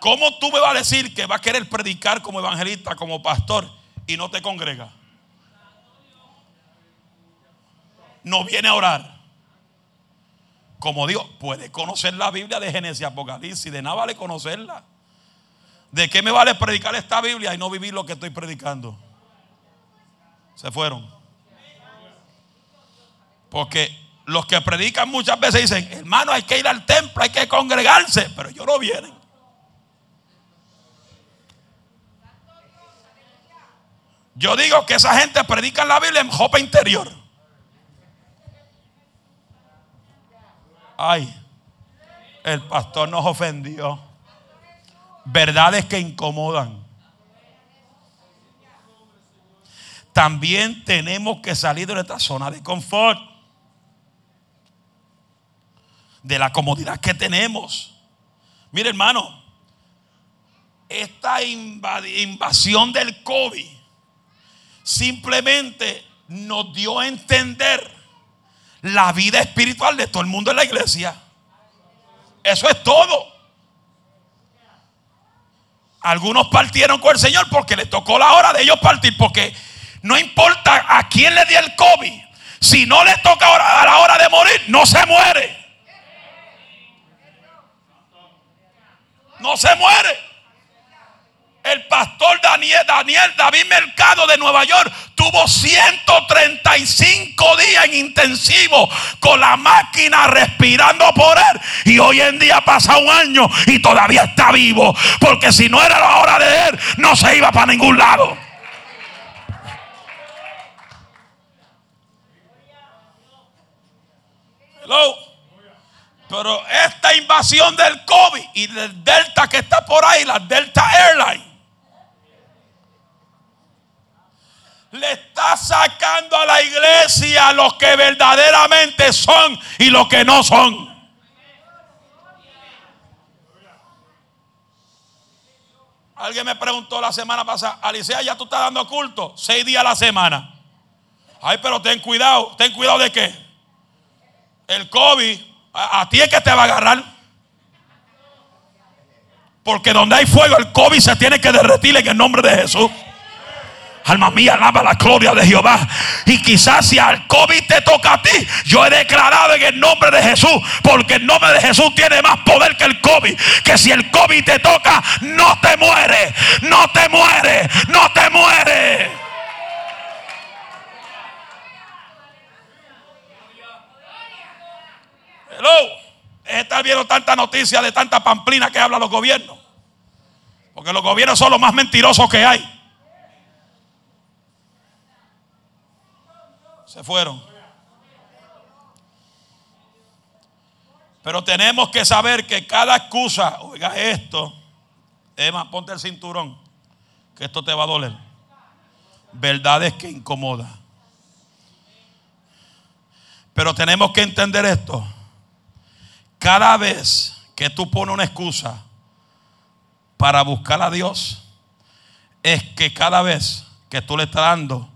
¿Cómo tú me vas a decir que va a querer predicar como evangelista, como pastor, y no te congrega? No viene a orar. Como Dios puede conocer la Biblia de Génesis Apocalipsis, de nada vale conocerla. ¿De qué me vale predicar esta Biblia y no vivir lo que estoy predicando? Se fueron. Porque los que predican muchas veces dicen, hermano, hay que ir al templo, hay que congregarse, pero ellos no vienen. Yo digo que esa gente predica la Biblia en jopa interior. Ay, el pastor nos ofendió verdades que incomodan. También tenemos que salir de nuestra zona de confort, de la comodidad que tenemos. Mire hermano, esta invasión del COVID simplemente nos dio a entender la vida espiritual de todo el mundo en la iglesia. Eso es todo. Algunos partieron con el Señor porque le tocó la hora de ellos partir. Porque no importa a quién le dio el COVID, si no le toca a la hora de morir, no se muere. No se muere. El pastor Daniel, Daniel David Mercado de Nueva York tuvo 135 días en intensivo con la máquina respirando por él. Y hoy en día pasa un año y todavía está vivo. Porque si no era la hora de él, no se iba para ningún lado. Hello. Pero esta invasión del COVID y del Delta que está por ahí, la Delta Airlines le está sacando a la iglesia los que verdaderamente son y los que no son. Alguien me preguntó la semana pasada, Alicia, ya tú estás dando culto, seis días a la semana. Ay, pero ten cuidado, ten cuidado de qué. El COVID, a, a ti es que te va a agarrar. Porque donde hay fuego, el COVID se tiene que derretir en el nombre de Jesús. Alma mía, alaba la gloria de Jehová. Y quizás si al COVID te toca a ti, yo he declarado en el nombre de Jesús, porque el nombre de Jesús tiene más poder que el COVID. Que si el COVID te toca, no te muere, no te muere, no te muere. Hello. Estar viendo tanta noticia de tanta pamplina que hablan los gobiernos. Porque los gobiernos son los más mentirosos que hay. Se fueron. Pero tenemos que saber que cada excusa, oiga esto, Emma, ponte el cinturón, que esto te va a doler. Verdades que incomoda. Pero tenemos que entender esto. Cada vez que tú pones una excusa para buscar a Dios, es que cada vez que tú le estás dando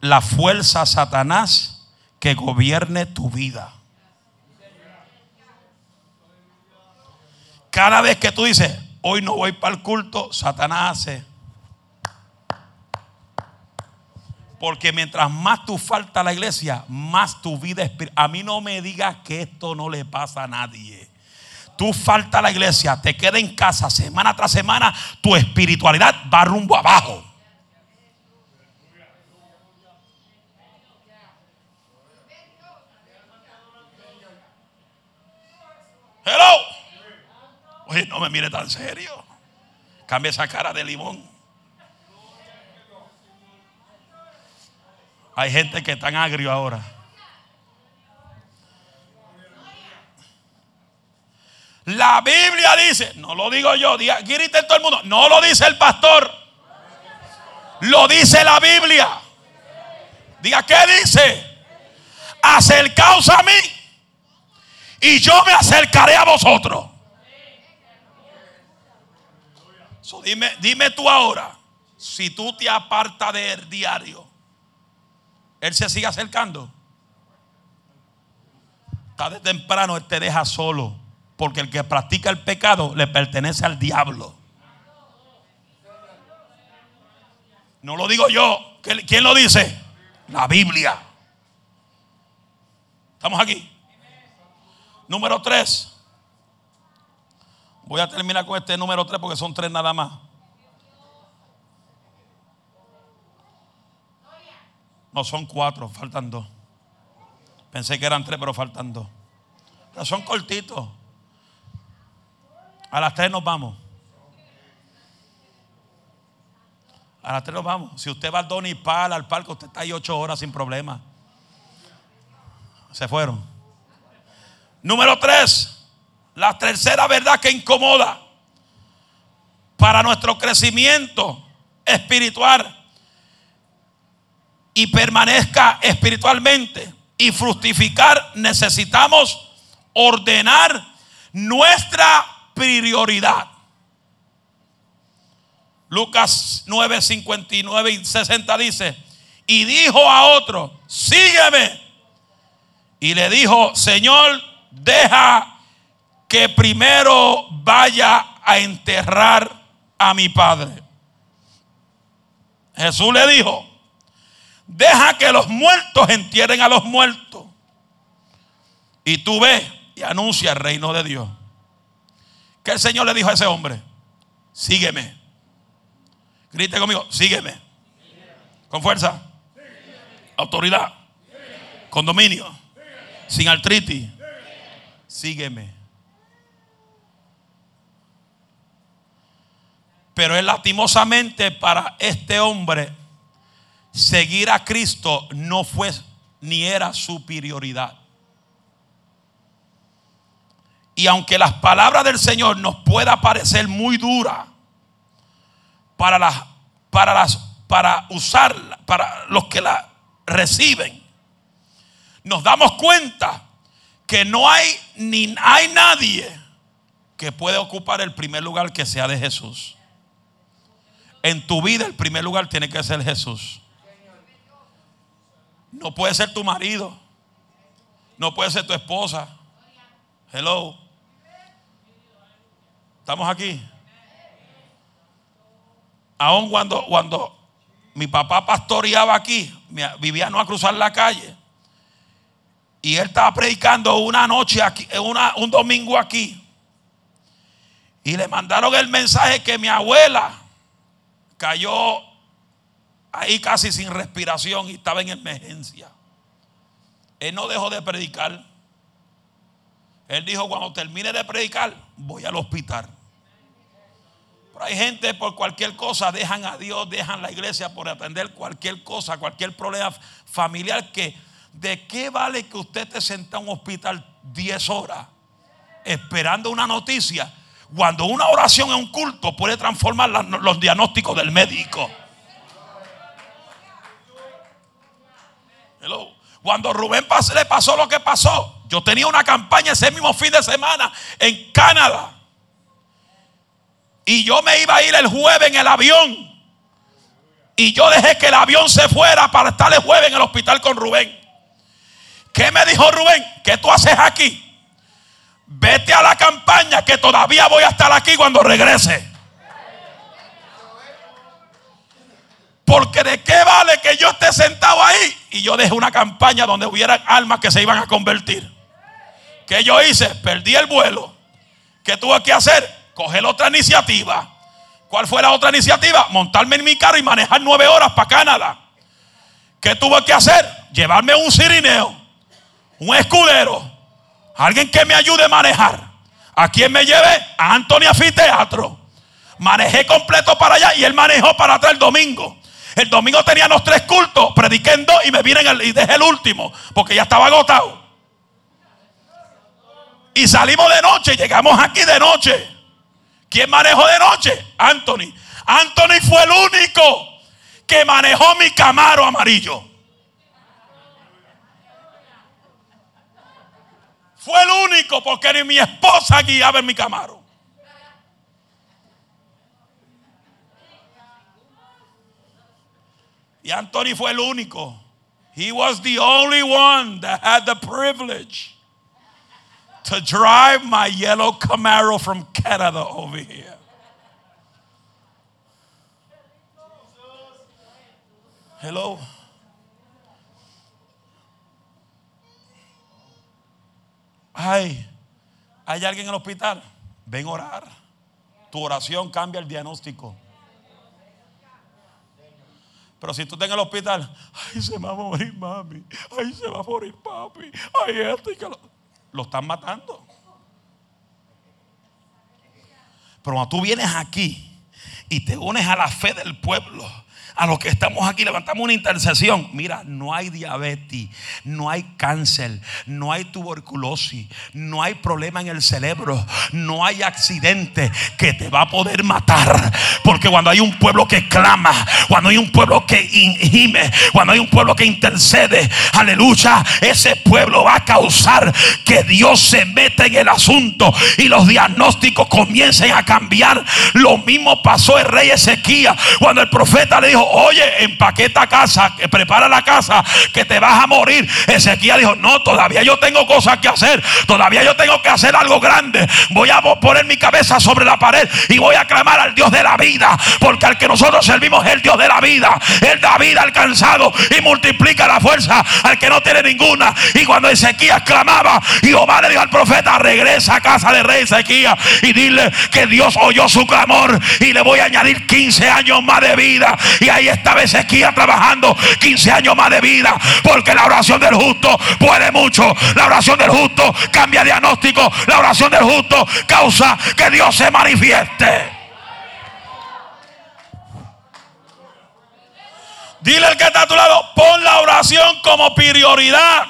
la fuerza Satanás que gobierne tu vida. Cada vez que tú dices, hoy no voy para el culto, Satanás hace. Porque mientras más tú falta a la iglesia, más tu vida espiritual. A mí no me digas que esto no le pasa a nadie. Tú falta a la iglesia, te queda en casa semana tras semana, tu espiritualidad va rumbo abajo. Hello. Oye, no me mire tan serio. Cambia esa cara de limón. Hay gente que tan agrio ahora. La Biblia dice, no lo digo yo, griten todo el mundo, no lo dice el pastor, lo dice la Biblia. Diga, ¿qué dice? Acercaos a mí y yo me acercaré a vosotros. dime, dime tú ahora, si tú te apartas del diario, Él se sigue acercando. Tarde temprano Él te deja solo, porque el que practica el pecado le pertenece al diablo. No lo digo yo. ¿Quién lo dice? La Biblia. ¿Estamos aquí? Número tres. Voy a terminar con este número tres porque son tres nada más. No, son cuatro, faltan dos. Pensé que eran tres, pero faltan dos. Son cortitos. A las tres nos vamos. A las tres nos vamos. Si usted va al Donipal, al parque, usted está ahí ocho horas sin problema. Se fueron. Número tres, la tercera verdad que incomoda para nuestro crecimiento espiritual y permanezca espiritualmente y fructificar, necesitamos ordenar nuestra prioridad. Lucas 9, 59 y 60 dice, y dijo a otro, sígueme. Y le dijo, Señor, deja que primero vaya a enterrar a mi padre. Jesús le dijo, deja que los muertos entierren a los muertos. Y tú ve y anuncia el reino de Dios. Que el Señor le dijo a ese hombre, sígueme. Grite conmigo, sígueme. Con fuerza. Autoridad. Con dominio. Sin artritis sígueme. Pero es lastimosamente para este hombre seguir a Cristo no fue ni era su prioridad. Y aunque las palabras del Señor nos pueda parecer muy duras para las para las para usarla, para los que la reciben, nos damos cuenta que no hay ni hay nadie que pueda ocupar el primer lugar que sea de Jesús. En tu vida el primer lugar tiene que ser Jesús. No puede ser tu marido. No puede ser tu esposa. Hello. ¿Estamos aquí? aun cuando, cuando mi papá pastoreaba aquí, vivía no a cruzar la calle, y él estaba predicando una noche aquí, una, un domingo aquí, y le mandaron el mensaje que mi abuela cayó ahí casi sin respiración y estaba en emergencia. Él no dejó de predicar. Él dijo, cuando termine de predicar, voy al hospital. Pero hay gente por cualquier cosa, dejan a Dios, dejan la iglesia por atender cualquier cosa, cualquier problema familiar que ¿de qué vale que usted esté sentado en un hospital 10 horas esperando una noticia cuando una oración en un culto puede transformar los diagnósticos del médico? Cuando Rubén le pasó lo que pasó, yo tenía una campaña ese mismo fin de semana en Canadá. Y yo me iba a ir el jueves en el avión. Y yo dejé que el avión se fuera para estar el jueves en el hospital con Rubén. ¿Qué me dijo Rubén? ¿Qué tú haces aquí? Vete a la campaña que todavía voy a estar aquí cuando regrese. Porque de qué vale que yo esté sentado ahí y yo dejé una campaña donde hubiera almas que se iban a convertir. ¿Qué yo hice? Perdí el vuelo. ¿Qué tuve que hacer? Coger otra iniciativa. ¿Cuál fue la otra iniciativa? Montarme en mi carro y manejar nueve horas para Canadá. ¿Qué tuve que hacer? Llevarme un cirineo, un escudero, alguien que me ayude a manejar. ¿A quién me llevé? A Antonio Teatro. Manejé completo para allá y él manejó para atrás el domingo. El domingo teníamos tres cultos, prediqué en dos y me vine y dejé el último porque ya estaba agotado. Y salimos de noche, llegamos aquí de noche. ¿Quién manejó de noche? Anthony. Anthony fue el único que manejó mi camaro amarillo. Fue el único porque ni mi esposa guiaba en mi camaro. Y Anthony fue el único. He was the only one that had the privilege to drive my yellow Camaro from Canada over here. Hello. Ay, hay alguien en el hospital. Ven a orar. Tu oración cambia el diagnóstico. Pero si tú estás en el hospital, ay, se va a morir mami, ay, se va a morir papi, ay, esto y que lo, lo están matando. Pero cuando tú vienes aquí y te unes a la fe del pueblo, a los que estamos aquí, levantamos una intercesión. Mira, no hay diabetes, no hay cáncer, no hay tuberculosis, no hay problema en el cerebro, no hay accidente que te va a poder matar. Porque cuando hay un pueblo que clama, cuando hay un pueblo que gime, cuando hay un pueblo que intercede, aleluya, ese pueblo va a causar que Dios se meta en el asunto y los diagnósticos comiencen a cambiar. Lo mismo pasó el rey Ezequiel cuando el profeta le dijo, oye, empaqueta casa, que prepara la casa, que te vas a morir. Ezequiel dijo, no, todavía yo tengo cosas que hacer, todavía yo tengo que hacer algo grande. Voy a poner mi cabeza sobre la pared y voy a clamar al Dios de la vida, porque al que nosotros servimos es el Dios de la vida. Él da vida al cansado y multiplica la fuerza al que no tiene ninguna. Y cuando Ezequiel clamaba, Jehová le dijo al profeta, regresa a casa de rey Ezequiel y dile que Dios oyó su clamor y le voy a añadir 15 años más de vida. Y ahí estaba Ezequiel trabajando 15 años más de vida. Porque la oración del justo puede mucho. La oración del justo cambia diagnóstico. La oración del justo causa que Dios se manifieste. Dile al que está a tu lado, pon la oración como prioridad.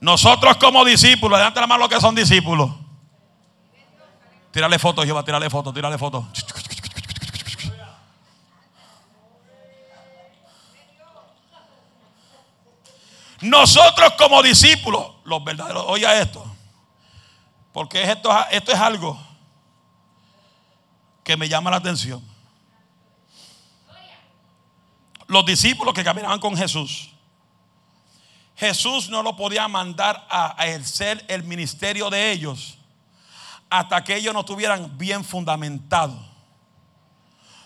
Nosotros como discípulos, delante la mano los que son discípulos. Tírale fotos, Jehová, tírale fotos, tírale fotos. Nosotros como discípulos, los verdaderos, oiga esto, porque esto, esto es algo que me llama la atención. Los discípulos que caminaban con Jesús, Jesús no lo podía mandar a ejercer el ministerio de ellos hasta que ellos no estuvieran bien fundamentados,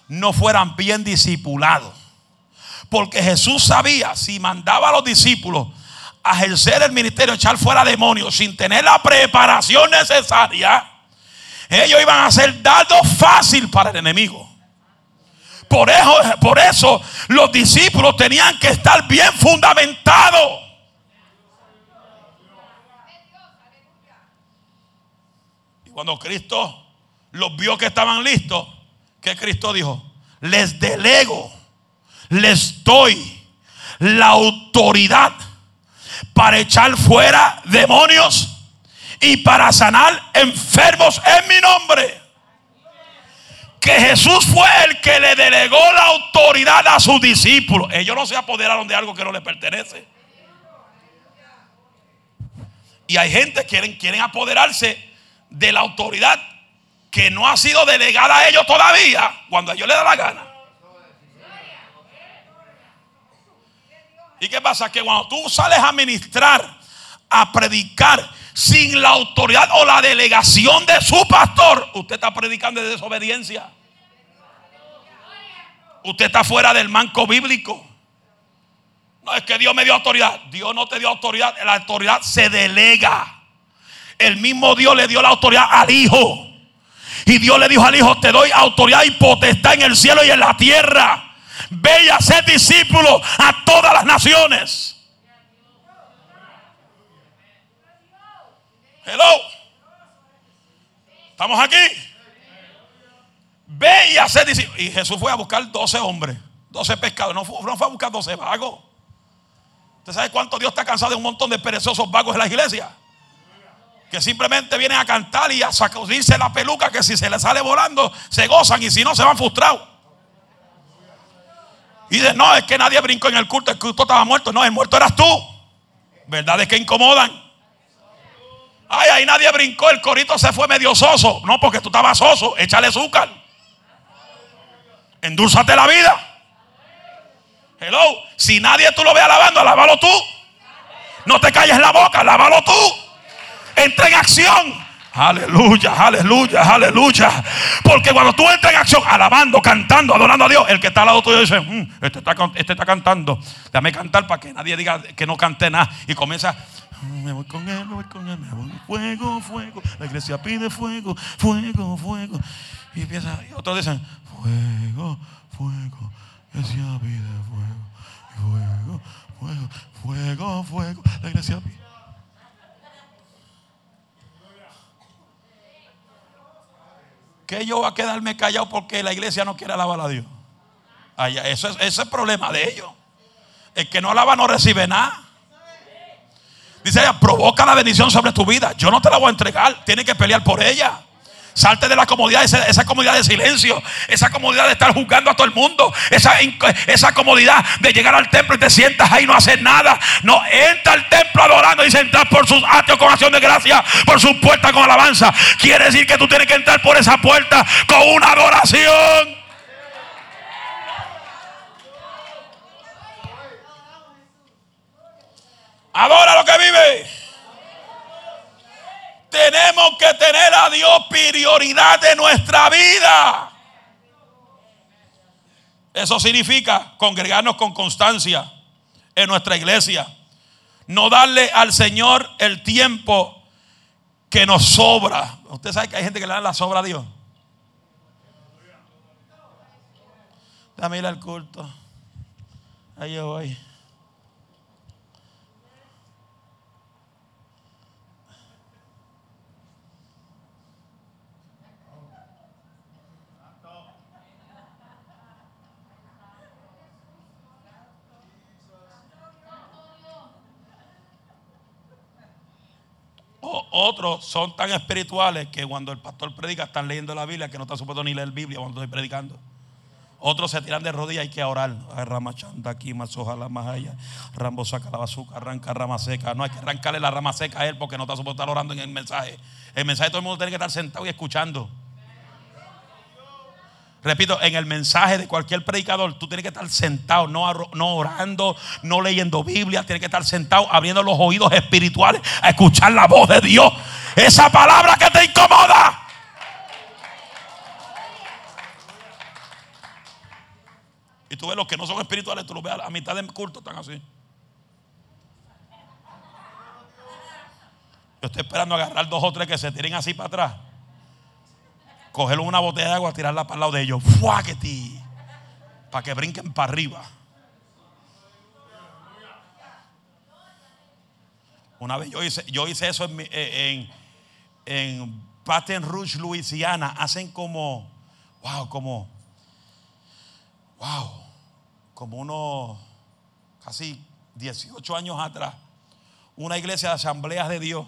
no fueran bien discipulados. Porque Jesús sabía, si mandaba a los discípulos a ejercer el ministerio, echar fuera demonios, sin tener la preparación necesaria, ellos iban a ser dados fácil para el enemigo. Por eso, por eso los discípulos tenían que estar bien fundamentados. Cuando Cristo los vio que estaban listos, ¿qué Cristo dijo? Les delego, les doy la autoridad para echar fuera demonios y para sanar enfermos en mi nombre que Jesús fue el que le delegó la autoridad a sus discípulos. Ellos no se apoderaron de algo que no les pertenece. Y hay gente que quieren, quieren apoderarse de la autoridad que no ha sido delegada a ellos todavía, cuando a ellos les da la gana. ¿Y qué pasa? Que cuando tú sales a ministrar, a predicar, sin la autoridad o la delegación de su pastor, usted está predicando de desobediencia. Usted está fuera del manco bíblico. No es que Dios me dio autoridad. Dios no te dio autoridad. La autoridad se delega. El mismo Dios le dio la autoridad al Hijo. Y Dios le dijo al Hijo, te doy autoridad y potestad en el cielo y en la tierra. Ve y a ser discípulo a todas las naciones. Hello. ¿Estamos aquí? Ve y hacer Y Jesús fue a buscar 12 hombres, 12 pescados. No fue, no fue a buscar 12 vagos. ¿Usted sabe cuánto Dios está cansado de un montón de perezosos vagos en la iglesia? Que simplemente vienen a cantar y a sacudirse la peluca que si se les sale volando se gozan y si no se van frustrados. Y de no, es que nadie brincó en el culto, el culto estaba muerto. No, el muerto eras tú. ¿Verdad es que incomodan? Ay, ahí nadie brincó, el corito se fue medio soso. No, porque tú estabas soso, échale azúcar. Endúlzate la vida. Hello, si nadie tú lo ve alabando, alábalo tú. No te calles la boca, alábalo tú. Entra en acción. Aleluya, aleluya, aleluya. Porque cuando tú entras en acción, alabando, cantando, adorando a Dios, el que está al lado tuyo dice, mm, este, está, este está cantando. Déjame cantar para que nadie diga que no cante nada. Y comienza me voy con él, me voy con él, me voy. Fuego, fuego. La iglesia pide fuego, fuego, fuego. Y empieza, y otros dicen, fuego, fuego. La iglesia pide fuego, fuego, fuego, fuego, fuego. La iglesia pide. Que yo voy a quedarme callado porque la iglesia no quiere alabar a Dios. eso es, ese es el problema de ellos. El que no alaba no recibe nada. Dice ella, provoca la bendición sobre tu vida. Yo no te la voy a entregar. Tienes que pelear por ella. Salte de la comodidad, esa, comodidad de silencio, esa comodidad de estar juzgando a todo el mundo, esa, comodidad de llegar al templo y te sientas ahí y no hacer nada. No, entra al templo adorando y se entra por sus atrios con acción de gracia, por sus puertas con alabanza. Quiere decir que tú tienes que entrar por esa puerta con una adoración. Adora lo que vive. Tenemos que tener a Dios prioridad de nuestra vida. Eso significa congregarnos con constancia en nuestra iglesia. No darle al Señor el tiempo que nos sobra. Usted sabe que hay gente que le da la sobra a Dios. Dame ir al culto. Ahí yo voy. Otros son tan espirituales que cuando el pastor predica están leyendo la Biblia que no está supuesto ni leer Biblia cuando estoy predicando. Otros se tiran de rodillas, hay que orar. Ramachanda aquí, la majaya. Rambo saca la bazuca, arranca rama seca. No hay que arrancarle la rama seca a él porque no está supuesto estar orando en el mensaje. El mensaje todo el mundo tiene que estar sentado y escuchando. Repito, en el mensaje de cualquier predicador, tú tienes que estar sentado, no, orando, no leyendo Biblia, tienes que estar sentado abriendo los oídos espirituales a escuchar la voz de Dios. Esa palabra que te incomoda. Y tú ves los que no son espirituales, tú los ves a la mitad del culto, están así. Yo estoy esperando agarrar dos o tres que se tiren así para atrás. Cogerle una botella de agua, tirarla para el lado de ellos. ¡Fuáquete! Para que brinquen para arriba. Una vez yo hice, yo hice eso en, en, en Baton Rouge, Louisiana. Hacen como, wow, como, wow, como unos casi 18 años atrás. Una iglesia de asambleas de Dios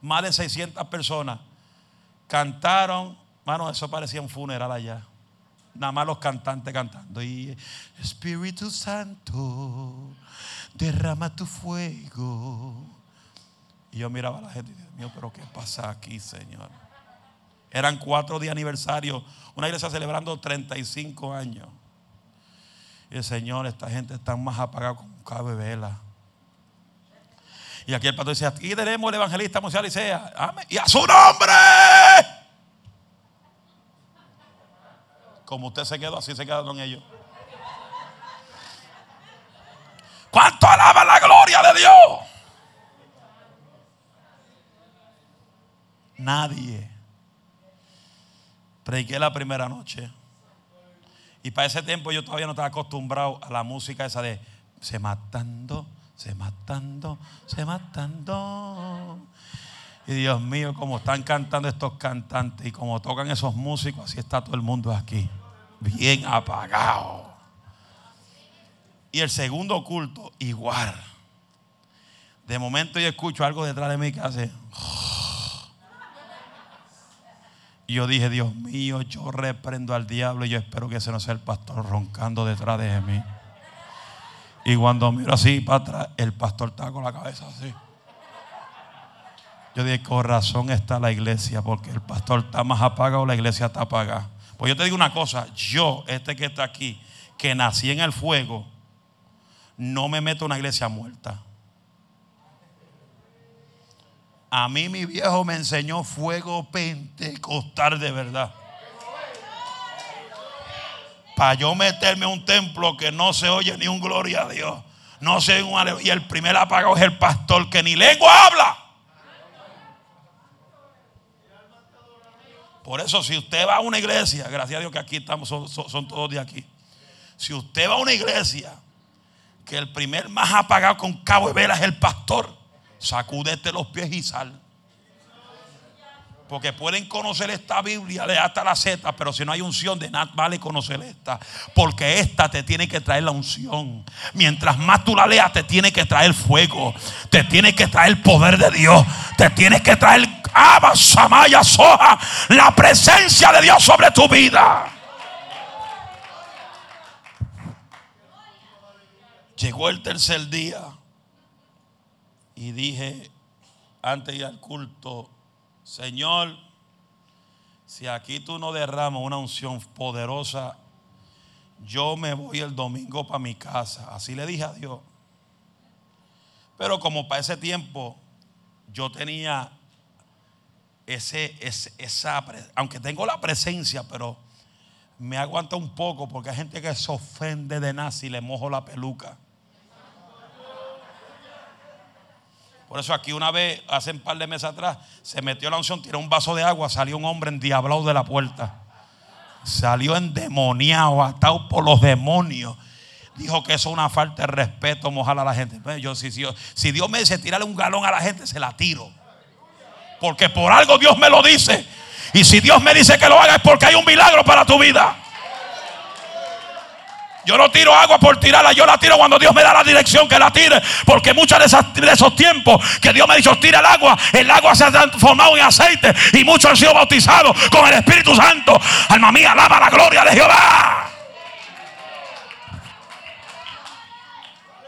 más de 600 personas cantaron, mano, eso parecía un funeral allá. Nada más los cantantes cantando. Y Espíritu Santo, derrama tu fuego. Y yo miraba a la gente y Dios mío, pero ¿qué pasa aquí, Señor? Eran cuatro días aniversario, una iglesia celebrando 35 años. Y el Señor, esta gente está más apagada con un cabo de vela. Y aquí el pastor dice, aquí tenemos el evangelista Moisés Alicea. Y a su nombre. Como usted se quedó, así se quedaron ellos. ¿Cuánto alaba la gloria de Dios? Nadie. Prediqué la primera noche. Y para ese tiempo yo todavía no estaba acostumbrado a la música esa de se matando se matando, se matando. Y Dios mío, como están cantando estos cantantes y como tocan esos músicos, así está todo el mundo aquí, bien apagado. Y el segundo culto, igual. De momento yo escucho algo detrás de mí que hace. Y yo dije, Dios mío, yo reprendo al diablo y yo espero que ese no sea el pastor roncando detrás de mí. Y cuando miro así para atrás, el pastor está con la cabeza así. Yo dije, con razón está la iglesia, porque el pastor está más apagado, la iglesia está apagada. Pues yo te digo una cosa, yo, este que está aquí, que nací en el fuego, no me meto en una iglesia muerta. A mí mi viejo me enseñó fuego pentecostal de verdad para yo meterme a un templo que no se oye ni un gloria a Dios. No un Y el primer apagado es el pastor que ni lengua habla. Por eso, si usted va a una iglesia, gracias a Dios que aquí estamos, son, todos de aquí. Si usted va a una iglesia que el primer más apagado con cabo de vela es el pastor, sacúdete los pies y sal. Porque pueden conocer esta Biblia de hasta la Z, pero si no hay unción, de nada vale conocer esta. Porque esta te tiene que traer la unción. Mientras más tú la leas, te tiene que traer fuego. Te tiene que traer poder de Dios. Te tiene que traer Abba, Samaya, Soja, la presencia de Dios sobre tu vida. Llegó el tercer día y dije antes de ir al culto Señor, si aquí tú no derramas una unción poderosa, yo me voy el domingo para mi casa. Así le dije a Dios. Pero como para ese tiempo yo tenía ese, esa, aunque tengo la presencia, pero me aguanta un poco porque hay gente que se ofende de nada si le mojo la peluca. Por eso aquí una vez, hace un par de meses atrás, se metió la unción, tiró un vaso de agua, salió un hombre endiablado de la puerta. Salió endemoniado, atado por los demonios. Dijo que eso es una falta de respeto, mojar a la gente. Pues yo, si, si Dios me dice tirarle un galón a la gente, se la tiro. Porque por algo Dios me lo dice. Y si Dios me dice que lo haga es porque hay un milagro para tu vida. Yo no tiro agua por tirarla, yo la tiro cuando Dios me da la dirección que la tire. Porque muchos de, esos tiempos que Dios me ha dicho tira el agua, el agua se ha transformado en aceite y muchos han sido bautizados con el Espíritu Santo. Alma mía, alaba la gloria de Jehová.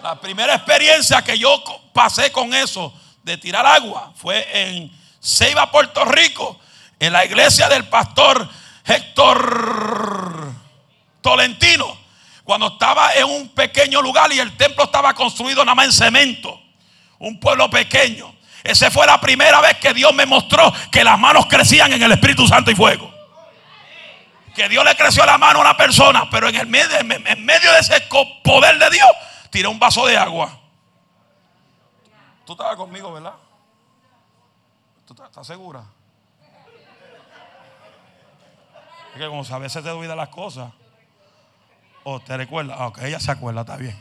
La primera experiencia que yo pasé con eso de tirar agua fue en Ceiba, Puerto Rico, en la iglesia del pastor Héctor Tolentino cuando estaba en un pequeño lugar y el templo estaba construido nada más en cemento. Un pueblo pequeño. Esa fue la primera vez que Dios me mostró que las manos crecían en el Espíritu Santo y fuego. que Dios le creció la mano a una persona, pero en, el medio, de ese poder de Dios, tiró un vaso de agua. Tú estabas conmigo, ¿verdad? ¿Tú estás segura? Es que como a veces te olvida las cosas. O te recuerda. Ah, ok, ella se acuerda, está bien.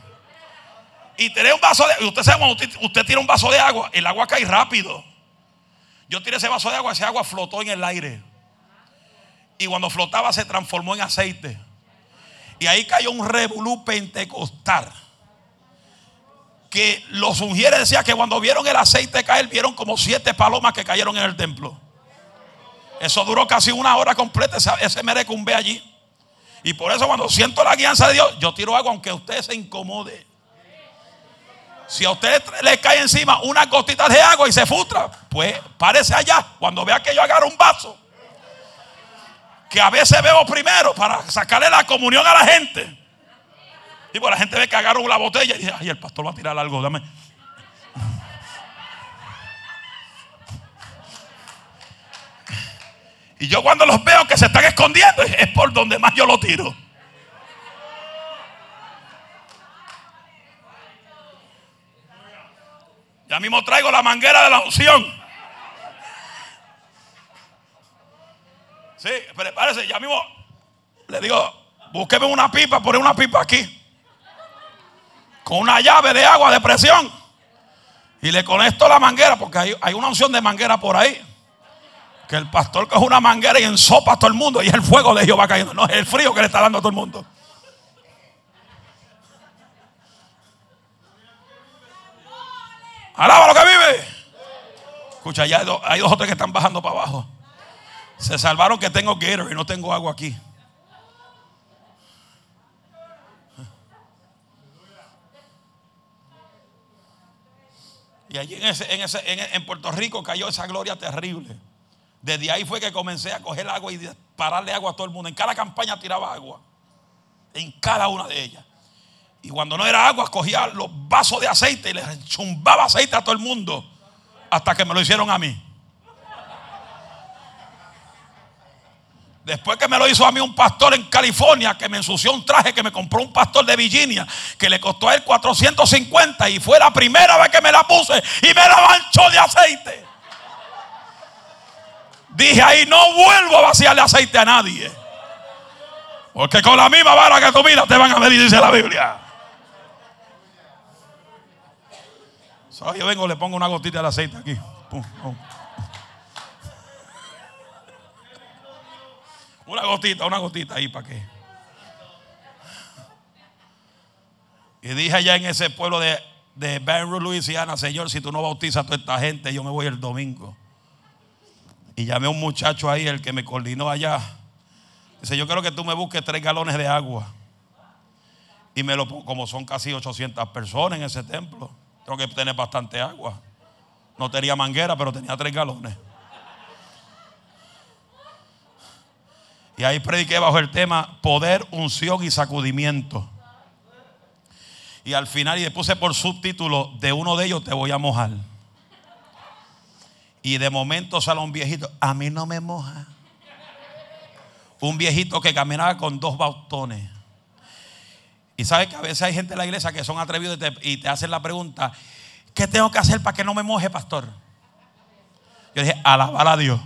Y tiré un vaso de Usted sabe cuando usted, tira un vaso de agua, el agua cae rápido. Yo tiré ese vaso de agua, ese agua flotó en el aire. Y cuando flotaba se transformó en aceite. Y ahí cayó un revolú pentecostal. Que los ungieres decía que cuando vieron el aceite caer, vieron como siete palomas que cayeron en el templo. Eso duró casi una hora completa, ese merecumbe allí. Y por eso cuando siento la guianza de Dios, yo tiro agua aunque usted se incomode. Si a usted le cae encima una gotita de agua y se frustra, pues párese allá. Cuando vea que yo agarro un vaso, que a veces veo primero para sacarle la comunión a la gente. Y pues la gente ve que agarro la botella y dice, ay, el pastor va a tirar algo, dame. Y yo cuando los veo que se están escondiendo, es por donde más yo lo tiro. Ya mismo traigo la manguera de la unción. Sí, prepárese, ya mismo le digo, búsqueme una pipa, pone una pipa aquí. Con una llave de agua de presión. Y le conecto la manguera, porque hay, hay una unción de manguera por ahí. Que el pastor coge una manguera y ensopa a todo el mundo y el fuego de Jehová cayendo. No, es el frío que le está dando a todo el mundo. Alaba lo que vive. Escucha, ya hay dos, hay dos o tres que están bajando para abajo. Se salvaron que tengo Gator y no tengo agua aquí. Y allí en, ese, en, ese, en, Puerto Rico cayó esa gloria terrible. Desde ahí fue que comencé a coger agua y pararle agua a todo el mundo. En cada campaña tiraba agua. En cada una de ellas. Y cuando no era agua, cogía los vasos de aceite y le chumbaba aceite a todo el mundo. Hasta que me lo hicieron a mí. Después que me lo hizo a mí un pastor en California que me ensució un traje que me compró un pastor de Virginia que le costó a él 450 y fue la primera vez que me la puse y me la manchó de aceite. Dije ahí no vuelvo a vaciarle aceite a nadie. Porque con la misma vara que tú miras te van a medir, dice la Biblia. yo vengo, le pongo una gotita de aceite aquí. Una gotita, una gotita ahí para qué. Y dije allá en ese pueblo de, de Baton Louisiana, Señor, si tú no bautizas a toda esta gente, yo me voy el domingo. Y llamé a un muchacho ahí, el que me coordinó allá. Dice, yo quiero que tú me busques tres galones de agua. Y me lo como son casi 800 personas en ese templo. Tengo que tener bastante agua. No tenía manguera, pero tenía tres galones. Y ahí prediqué bajo el tema poder, unción y sacudimiento. Y al final, y le puse por subtítulo, de uno de ellos te voy a mojar. Y de momento sale un viejito, a mí no me moja. Un viejito que caminaba con dos bastones. Y sabes que a veces hay gente en la iglesia que son atrevidos y te, hacen la pregunta, ¿qué tengo que hacer para que no me moje, pastor? Yo dije, alabar a Dios.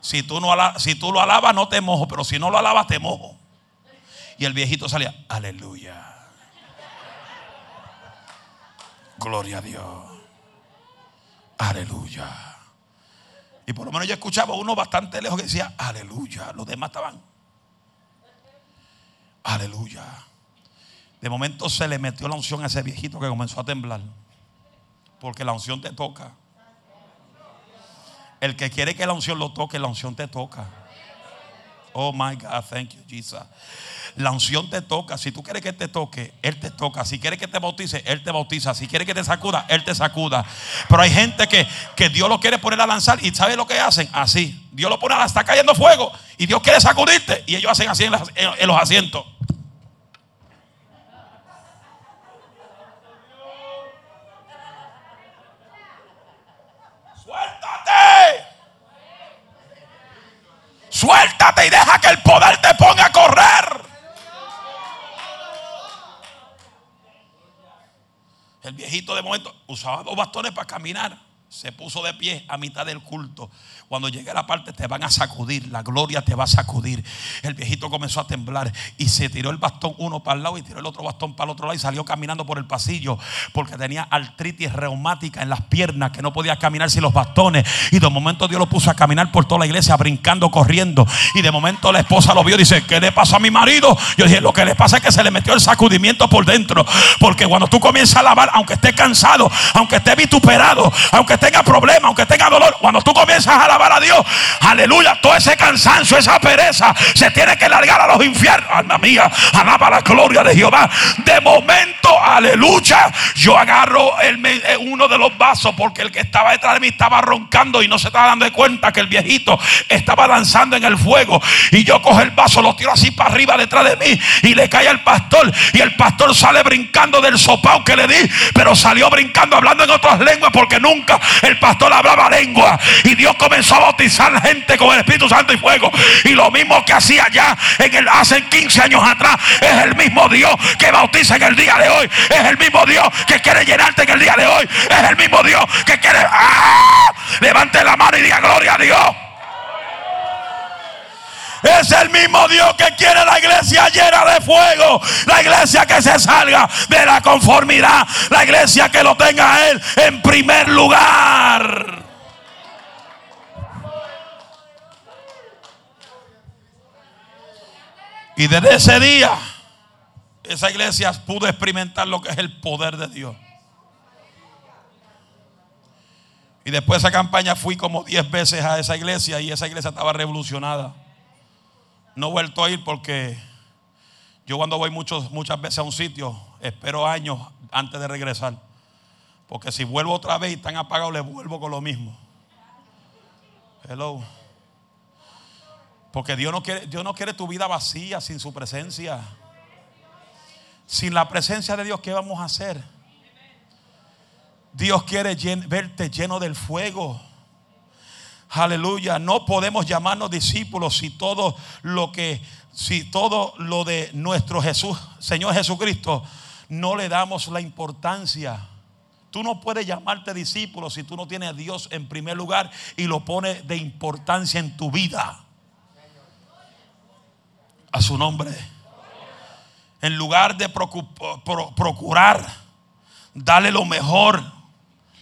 Si tú, no si tú lo alabas, no te mojo, pero si no lo alabas, te mojo. Y el viejito salía, aleluya. Gloria a Dios. Aleluya. Y por lo menos yo escuchaba uno bastante lejos que decía, aleluya. Los demás estaban, aleluya. De momento se le metió la unción a ese viejito que comenzó a temblar. Porque la unción te toca. El que quiere que la unción lo toque, la unción te toca. Oh my God, thank you, Jesus. La unción te toca. Si tú quieres que te toque, Él te toca. Si quieres que te bautice, Él te bautiza. Si quieres que te sacuda, Él te sacuda. Pero hay gente que, que Dios lo quiere poner a lanzar y ¿sabe lo que hacen? Así. Dios lo pone, está cayendo fuego y Dios quiere sacudirte y ellos hacen así en los asientos. Suéltate y deja que el poder El viejito de momento usaba dos bastones para caminar. Se puso de pie a mitad del culto. Cuando llegue la parte te van a sacudir, la gloria te va a sacudir. El viejito comenzó a temblar y se tiró el bastón uno para el lado y tiró el otro bastón para el otro lado y salió caminando por el pasillo porque tenía artritis reumática en las piernas que no podía caminar sin los bastones. Y de momento Dios lo puso a caminar por toda la iglesia, brincando, corriendo. Y de momento la esposa lo vio y dice, ¿qué le pasó a mi marido? Yo dije, lo que le pasa es que se le metió el sacudimiento por dentro. Porque cuando tú comienzas a lavar, aunque esté cansado, aunque esté vituperado, aunque tenga problemas, aunque tenga dolor, cuando tú comienzas a lavar, a Dios. Aleluya. Todo ese cansancio, esa pereza se tiene que largar a los infiernos. Alma mía, alaba la gloria de Jehová. De momento, aleluya. Yo agarro eh, uno de los vasos porque el que estaba detrás de mí estaba roncando y no se estaba dando cuenta que el viejito estaba danzando en el fuego. Y yo cojo el vaso, lo tiro así para arriba detrás de mí y le cae al pastor. Y el pastor sale brincando del sopao que le di, pero salió brincando hablando en otras lenguas porque nunca el pastor hablaba lengua. Y Dios comenzó a bautizar gente con el Espíritu Santo y fuego. Y lo mismo que hacía ya en el, hace 15 años atrás, es el mismo Dios que bautiza en el día de hoy. Es el mismo Dios que quiere llenarte en el día de hoy. Es el mismo Dios que quiere... ¡Ah! Levante la mano y diga gloria a Dios. Es el mismo Dios que quiere la iglesia llena de fuego. La iglesia que se salga de la conformidad. La iglesia que lo tenga a Él en primer lugar. Y desde ese día, esa iglesia pudo experimentar lo que es el poder de Dios. Y después de esa campaña fui como 10 veces a esa iglesia y esa iglesia estaba revolucionada. No he vuelto a ir porque yo cuando voy muchos, muchas veces a un sitio, espero años antes de regresar. Porque si vuelvo otra vez y están apagados, le vuelvo con lo mismo. Hello. Porque Dios no, quiere, Dios no quiere tu vida vacía sin su presencia. Sin la presencia de Dios, ¿qué vamos a hacer? Dios quiere verte lleno del fuego. Aleluya. No podemos llamarnos discípulos si todo lo que, si todo lo de nuestro Jesús, Señor Jesucristo, no le damos la importancia. Tú no puedes llamarte discípulo si tú no tienes a Dios en primer lugar y lo pones de importancia en tu vida a su nombre. En lugar de procurar darle lo mejor,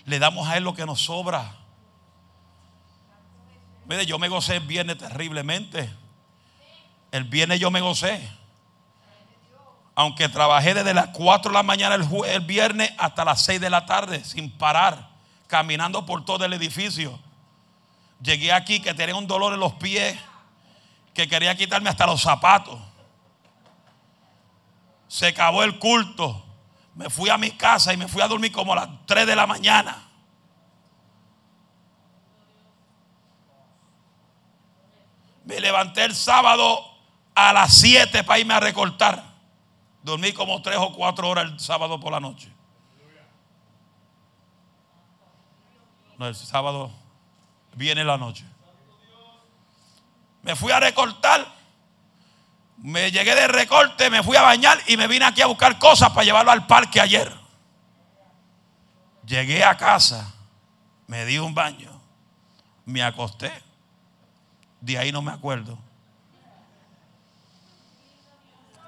le damos a Él lo que nos sobra. Mire, yo me gocé el viernes terriblemente. El viernes yo me gocé. Aunque trabajé desde las 4 de la mañana el, viernes hasta las 6 de la tarde sin parar, caminando por todo el edificio. Llegué aquí que tenía un dolor en los pies que quería quitarme hasta los zapatos. Se acabó el culto. Me fui a mi casa y me fui a dormir como a las 3 de la mañana. Me levanté el sábado a las 7 para irme a recortar. Dormí como 3 o 4 horas el sábado por la noche. No, el sábado viene la noche. Me fui a recortar. Me llegué de recorte, me fui a bañar y me vine aquí a buscar cosas para llevarlo al parque ayer. Llegué a casa, me di un baño, me acosté. De ahí no me acuerdo.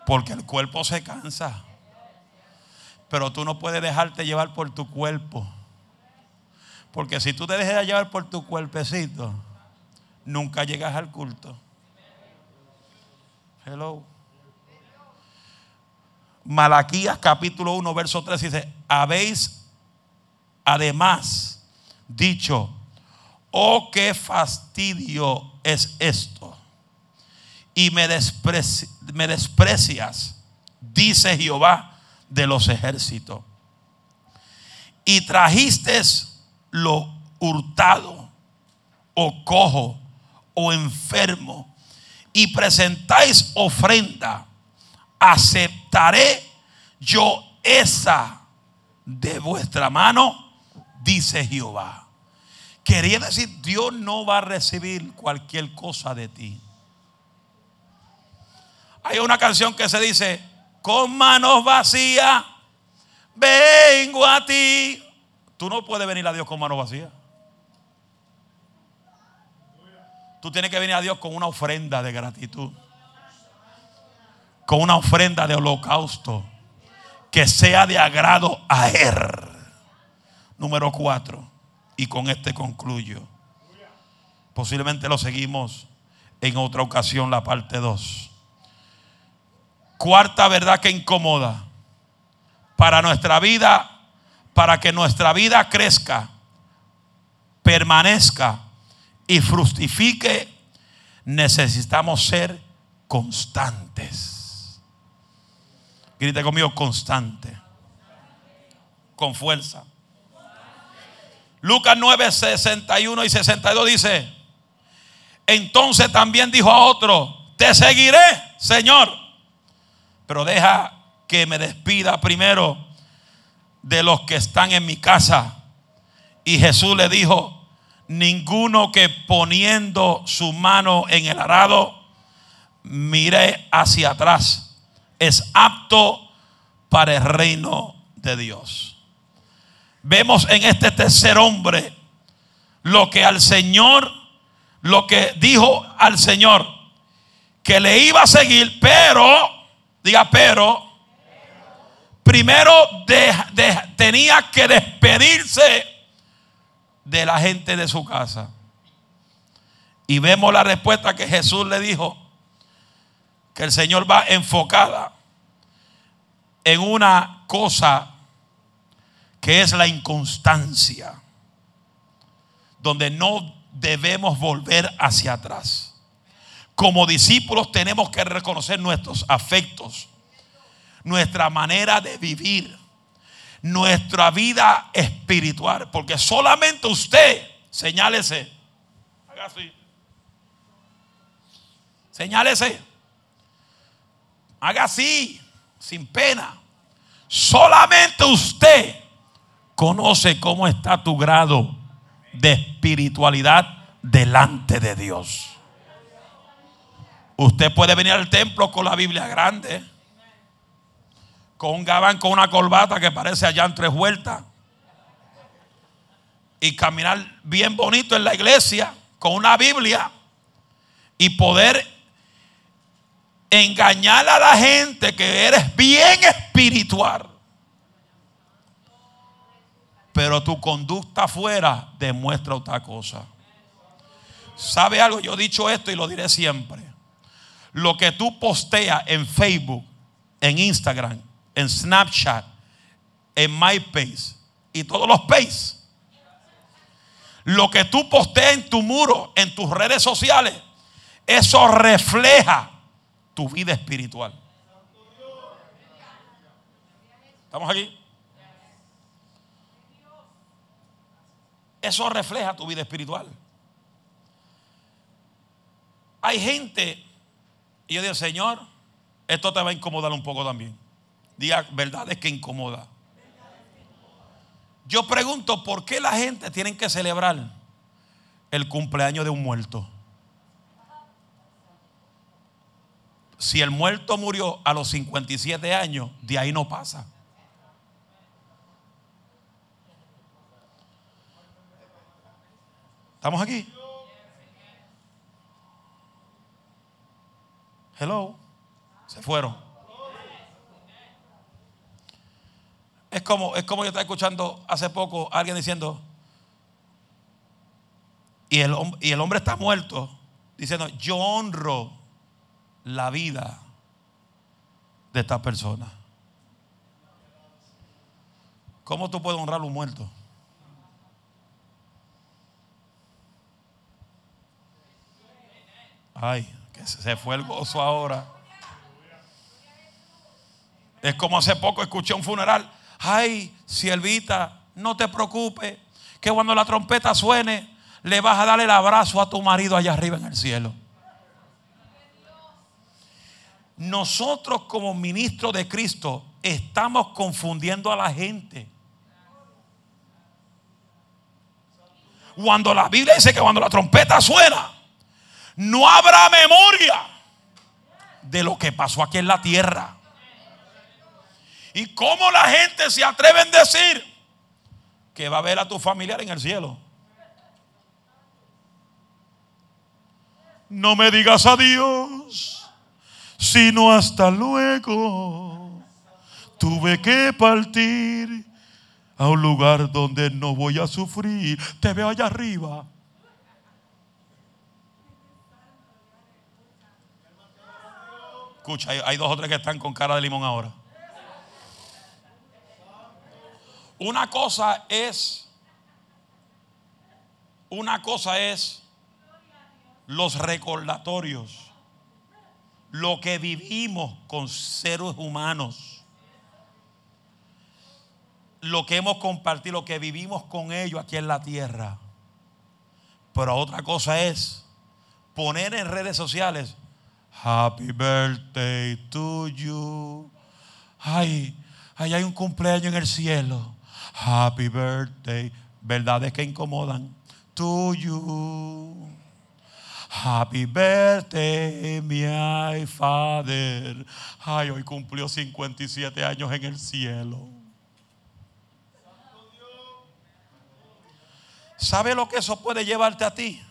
Porque el cuerpo se cansa. Pero tú no puedes dejarte llevar por tu cuerpo. Porque si tú te dejas llevar por tu cuerpecito, nunca llegas al culto. Hello. Malaquías capítulo 1, verso 3 dice, habéis además dicho, oh, qué fastidio es esto. Y me, me desprecias, dice Jehová de los ejércitos. Y trajiste lo hurtado o cojo o enfermo y presentáis ofrenda, aceptaré yo esa de vuestra mano, dice Jehová. Quería decir, Dios no va a recibir cualquier cosa de ti. Hay una canción que se dice, con manos vacías vengo a ti. Tú no puedes venir a Dios con mano vacía. Tú tienes que venir a Dios con una ofrenda de gratitud. Con una ofrenda de holocausto. Que sea de agrado a Él. Número cuatro. Y con este concluyo. Posiblemente lo seguimos en otra ocasión, la parte 2. Cuarta verdad que incomoda para nuestra vida, para que nuestra vida crezca, permanezca y fructifique, necesitamos ser constantes. Grite conmigo, constante. Con fuerza. Lucas 9, 61 y 62 dice, entonces también dijo a otro, te seguiré, Señor, pero deja que me despida primero de los que están en mi casa. Y Jesús le dijo, ninguno que poniendo su mano en el arado mire hacia atrás es apto para el reino de Dios. Vemos en este tercer hombre lo que al Señor, lo que dijo al Señor, que le iba a seguir, pero, diga, pero, primero tenía que despedirse de la gente de su casa. Y vemos la respuesta que Jesús le dijo, que el Señor va enfocada en una cosa que es la inconstancia, donde no debemos volver hacia atrás. Como discípulos tenemos que reconocer nuestros afectos, nuestra manera de vivir, nuestra vida espiritual. Porque solamente usted, señálese, haga así, señálese, haga así, sin pena. Solamente usted conoce cómo está tu grado de espiritualidad delante de Dios. Usted puede venir al templo con la Biblia grande con un gabán con una corbata que parece allá en tres vueltas. Y caminar bien bonito en la iglesia con una Biblia y poder engañar a la gente que eres bien espiritual. Pero tu conducta afuera demuestra otra cosa. ¿Sabe algo? Yo he dicho esto y lo diré siempre. Lo que tú posteas en Facebook, en Instagram, en Snapchat, en MyPace y todos los Pace. Lo que tú posteas en tu muro, en tus redes sociales, eso refleja tu vida espiritual. ¿Estamos aquí? Eso refleja tu vida espiritual. Hay gente, y yo digo, Señor, esto te va a incomodar un poco también. Diga verdades que incomoda. Yo pregunto, ¿por qué la gente tiene que celebrar el cumpleaños de un muerto? Si el muerto murió a los 57 años, de ahí no pasa. ¿Estamos aquí? Hello. Se fueron. Es como, es como yo estaba escuchando hace poco alguien diciendo, y el, y el hombre está muerto, diciendo, yo honro la vida de esta persona. ¿Cómo tú puedes honrar a un muerto? Ay, que se fue el gozo ahora. Es como hace poco escuché un funeral ay, siervita, no te preocupes, que cuando la trompeta suene, le vas a dar el abrazo a tu marido allá arriba en el cielo. Nosotros como ministros de Cristo estamos confundiendo a la gente. Cuando la Biblia dice que cuando la trompeta suena, no habrá memoria de lo que pasó aquí en la tierra. ¿Y cómo la gente se atreve a decir que va a ver a tu familiar en el cielo? No me digas adiós, sino hasta luego. Tuve que partir a un lugar donde no voy a sufrir. Te veo allá arriba. Escucha, hay, hay dos o tres que están con cara de limón ahora. Una cosa es, una cosa es los recordatorios, lo que vivimos con seres humanos, lo que hemos compartido, lo que vivimos con ellos aquí en la tierra. Pero otra cosa es poner en redes sociales, Happy birthday to you. Ay, ay, hay un cumpleaños en el cielo. Happy birthday. Verdades que incomodan. To you. Happy birthday, my father. Ay, hoy cumplió 57 años en el cielo. ¿Sabe lo que eso puede llevarte a ti?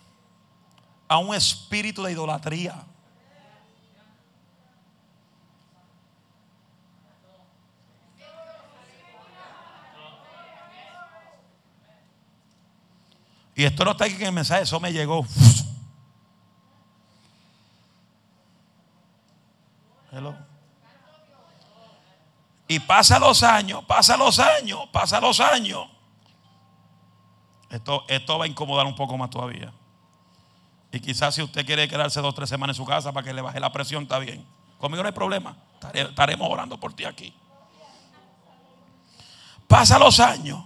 A un espíritu de idolatría. Y esto no está aquí en el mensaje, eso me llegó. Y pasa los años, pasa los años, pasa los años. Esto, esto va a incomodar un poco más todavía. Y quizás si usted quiere quedarse dos o tres semanas en su casa para que le baje la presión, está bien. Conmigo no hay problema. Estaremos orando por ti aquí. Pasa los años.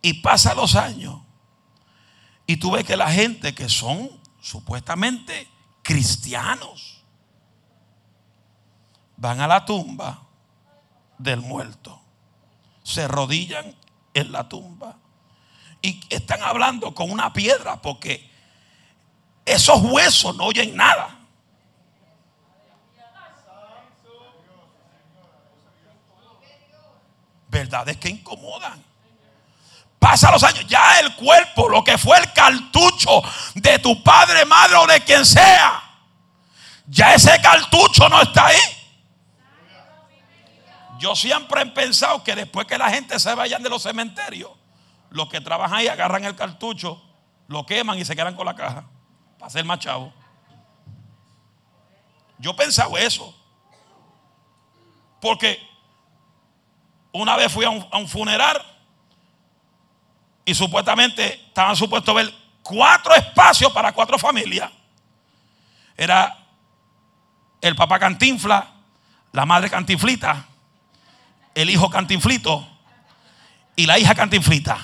Y pasa los años. Y tú ves que la gente que son supuestamente cristianos van a la tumba del muerto. Se rodillan en la tumba. Y están hablando con una piedra porque esos huesos no oyen nada. Verdades que incomodan. Pasa los años, ya el cuerpo, lo que fue el cartucho de tu padre, madre o de quien sea, ya ese cartucho no está ahí. Yo siempre he pensado que después que la gente se vayan de los cementerios, los que trabajan ahí agarran el cartucho, lo queman y se quedan con la caja para ser más chavo. Yo he pensado eso. Porque una vez fui a un funeral y supuestamente estaban supuestos ver cuatro espacios para cuatro familias. Era el papá cantinfla, la madre cantinflita, el hijo cantinflito y la hija cantinflita.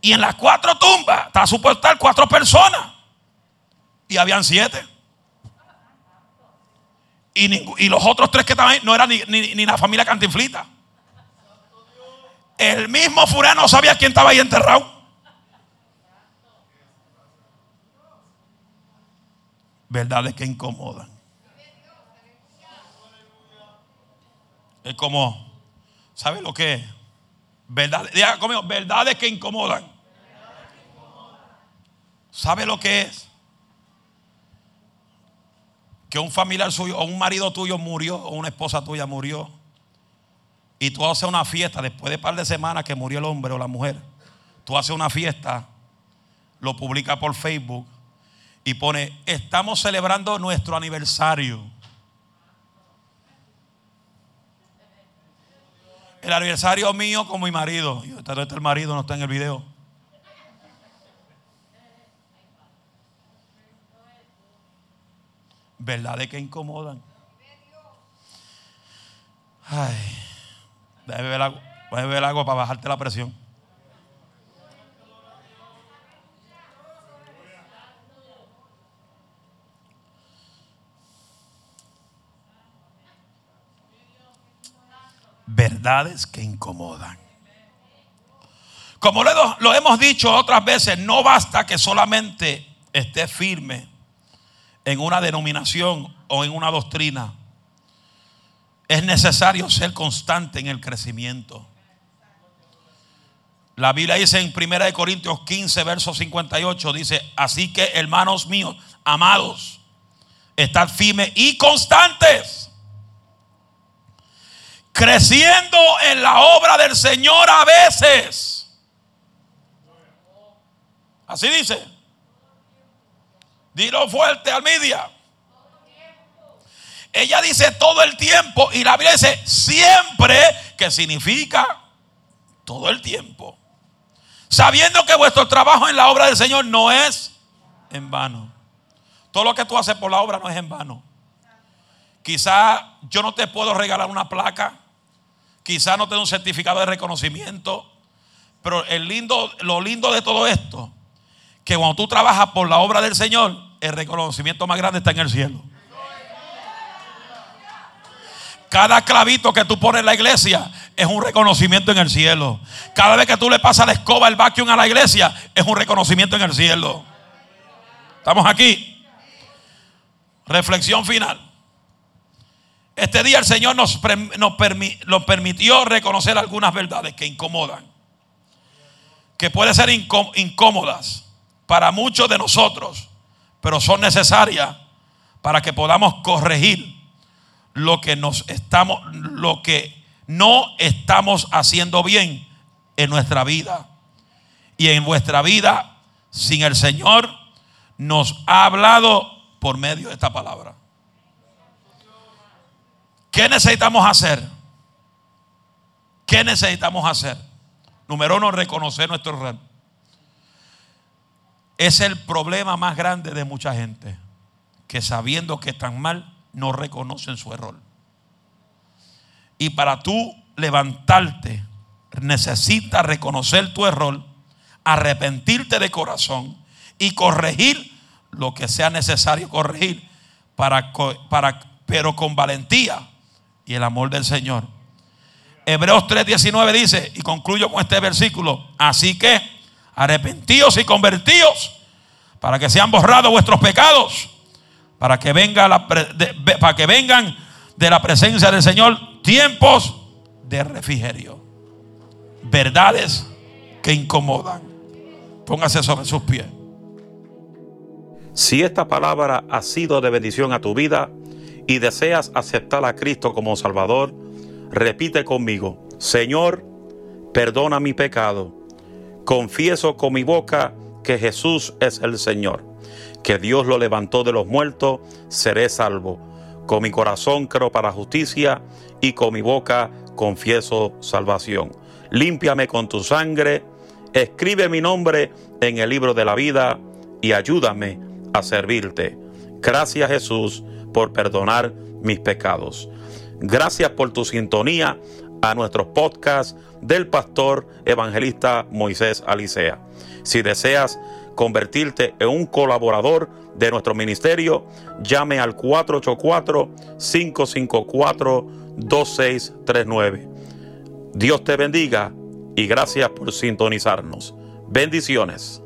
Y en las cuatro tumbas estaba supuesto estar cuatro personas. Y habían siete. Y, los otros tres que estaban ahí no eran ni, ni la familia cantinflita. El mismo furano sabía quién estaba ahí enterrado. Verdades que incomodan. Es como, ¿sabe lo que es? Verdades, diga conmigo, verdades que incomodan. ¿Sabe lo que es? Que un familiar suyo o un marido tuyo murió o una esposa tuya murió y tú haces una fiesta después de un par de semanas que murió el hombre o la mujer, tú haces una fiesta, lo publica por Facebook y pone, estamos celebrando nuestro aniversario. El aniversario mío con mi marido. Y está el marido, no está en el video. ¿Verdad de que incomodan? Ay. Debe beber agua, beber agua para bajarte la presión. Verdades que incomodan. Como lo, lo hemos dicho otras veces, no basta que solamente esté firme en una denominación o en una doctrina es necesario ser constante en el crecimiento. La Biblia dice en 1 Corintios 15, verso 58, dice, así que hermanos míos, amados, estad firmes y constantes, creciendo en la obra del Señor a veces. Así dice. Dilo fuerte al media. Ella dice todo el tiempo y la Biblia dice siempre, que significa todo el tiempo. Sabiendo que vuestro trabajo en la obra del Señor no es en vano. Todo lo que tú haces por la obra no es en vano. Quizá yo no te puedo regalar una placa. Quizá no te un certificado de reconocimiento. Pero el lindo, lo lindo de todo esto, que cuando tú trabajas por la obra del Señor, el reconocimiento más grande está en el cielo. Cada clavito que tú pones en la iglesia es un reconocimiento en el cielo. Cada vez que tú le pasas la escoba, el vacuum a la iglesia, es un reconocimiento en el cielo. ¿Estamos aquí? Reflexión final. Este día el Señor nos, nos permitió reconocer algunas verdades que incomodan. Que pueden ser incómodas para muchos de nosotros, pero son necesarias para que podamos corregir lo que nos estamos, lo que no estamos haciendo bien en nuestra vida. Y en vuestra vida, sin el Señor, nos ha hablado por medio de esta palabra. ¿Qué necesitamos hacer? ¿Qué necesitamos hacer? Número uno, reconocer nuestro error. Es el problema más grande de mucha gente, que sabiendo que están mal, no reconocen su error. Y para tú levantarte, necesitas reconocer tu error, arrepentirte de corazón y corregir lo que sea necesario corregir, para, para, pero con valentía y el amor del Señor. Hebreos 3:19 dice, y concluyo con este versículo, así que arrepentíos y convertíos para que sean borrados vuestros pecados para que, venga la, para que vengan de la presencia del Señor tiempos de refrigerio. Verdades que incomodan. Póngase sobre sus pies. Si esta palabra ha sido de bendición a tu vida y deseas aceptar a Cristo como Salvador, repite conmigo, Señor, perdona mi pecado. Confieso con mi boca que Jesús es el Señor que Dios lo levantó de los muertos, seré salvo. Con mi corazón creo para justicia y con mi boca confieso salvación. Límpiame con tu sangre, escribe mi nombre en el libro de la vida y ayúdame a servirte. Gracias Jesús por perdonar mis pecados. Gracias por tu sintonía a nuestros podcasts del pastor evangelista Moisés Alicea. Si deseas convertirte en un colaborador de nuestro ministerio, llame al 484-554-2639. Dios te bendiga y gracias por sintonizarnos. Bendiciones.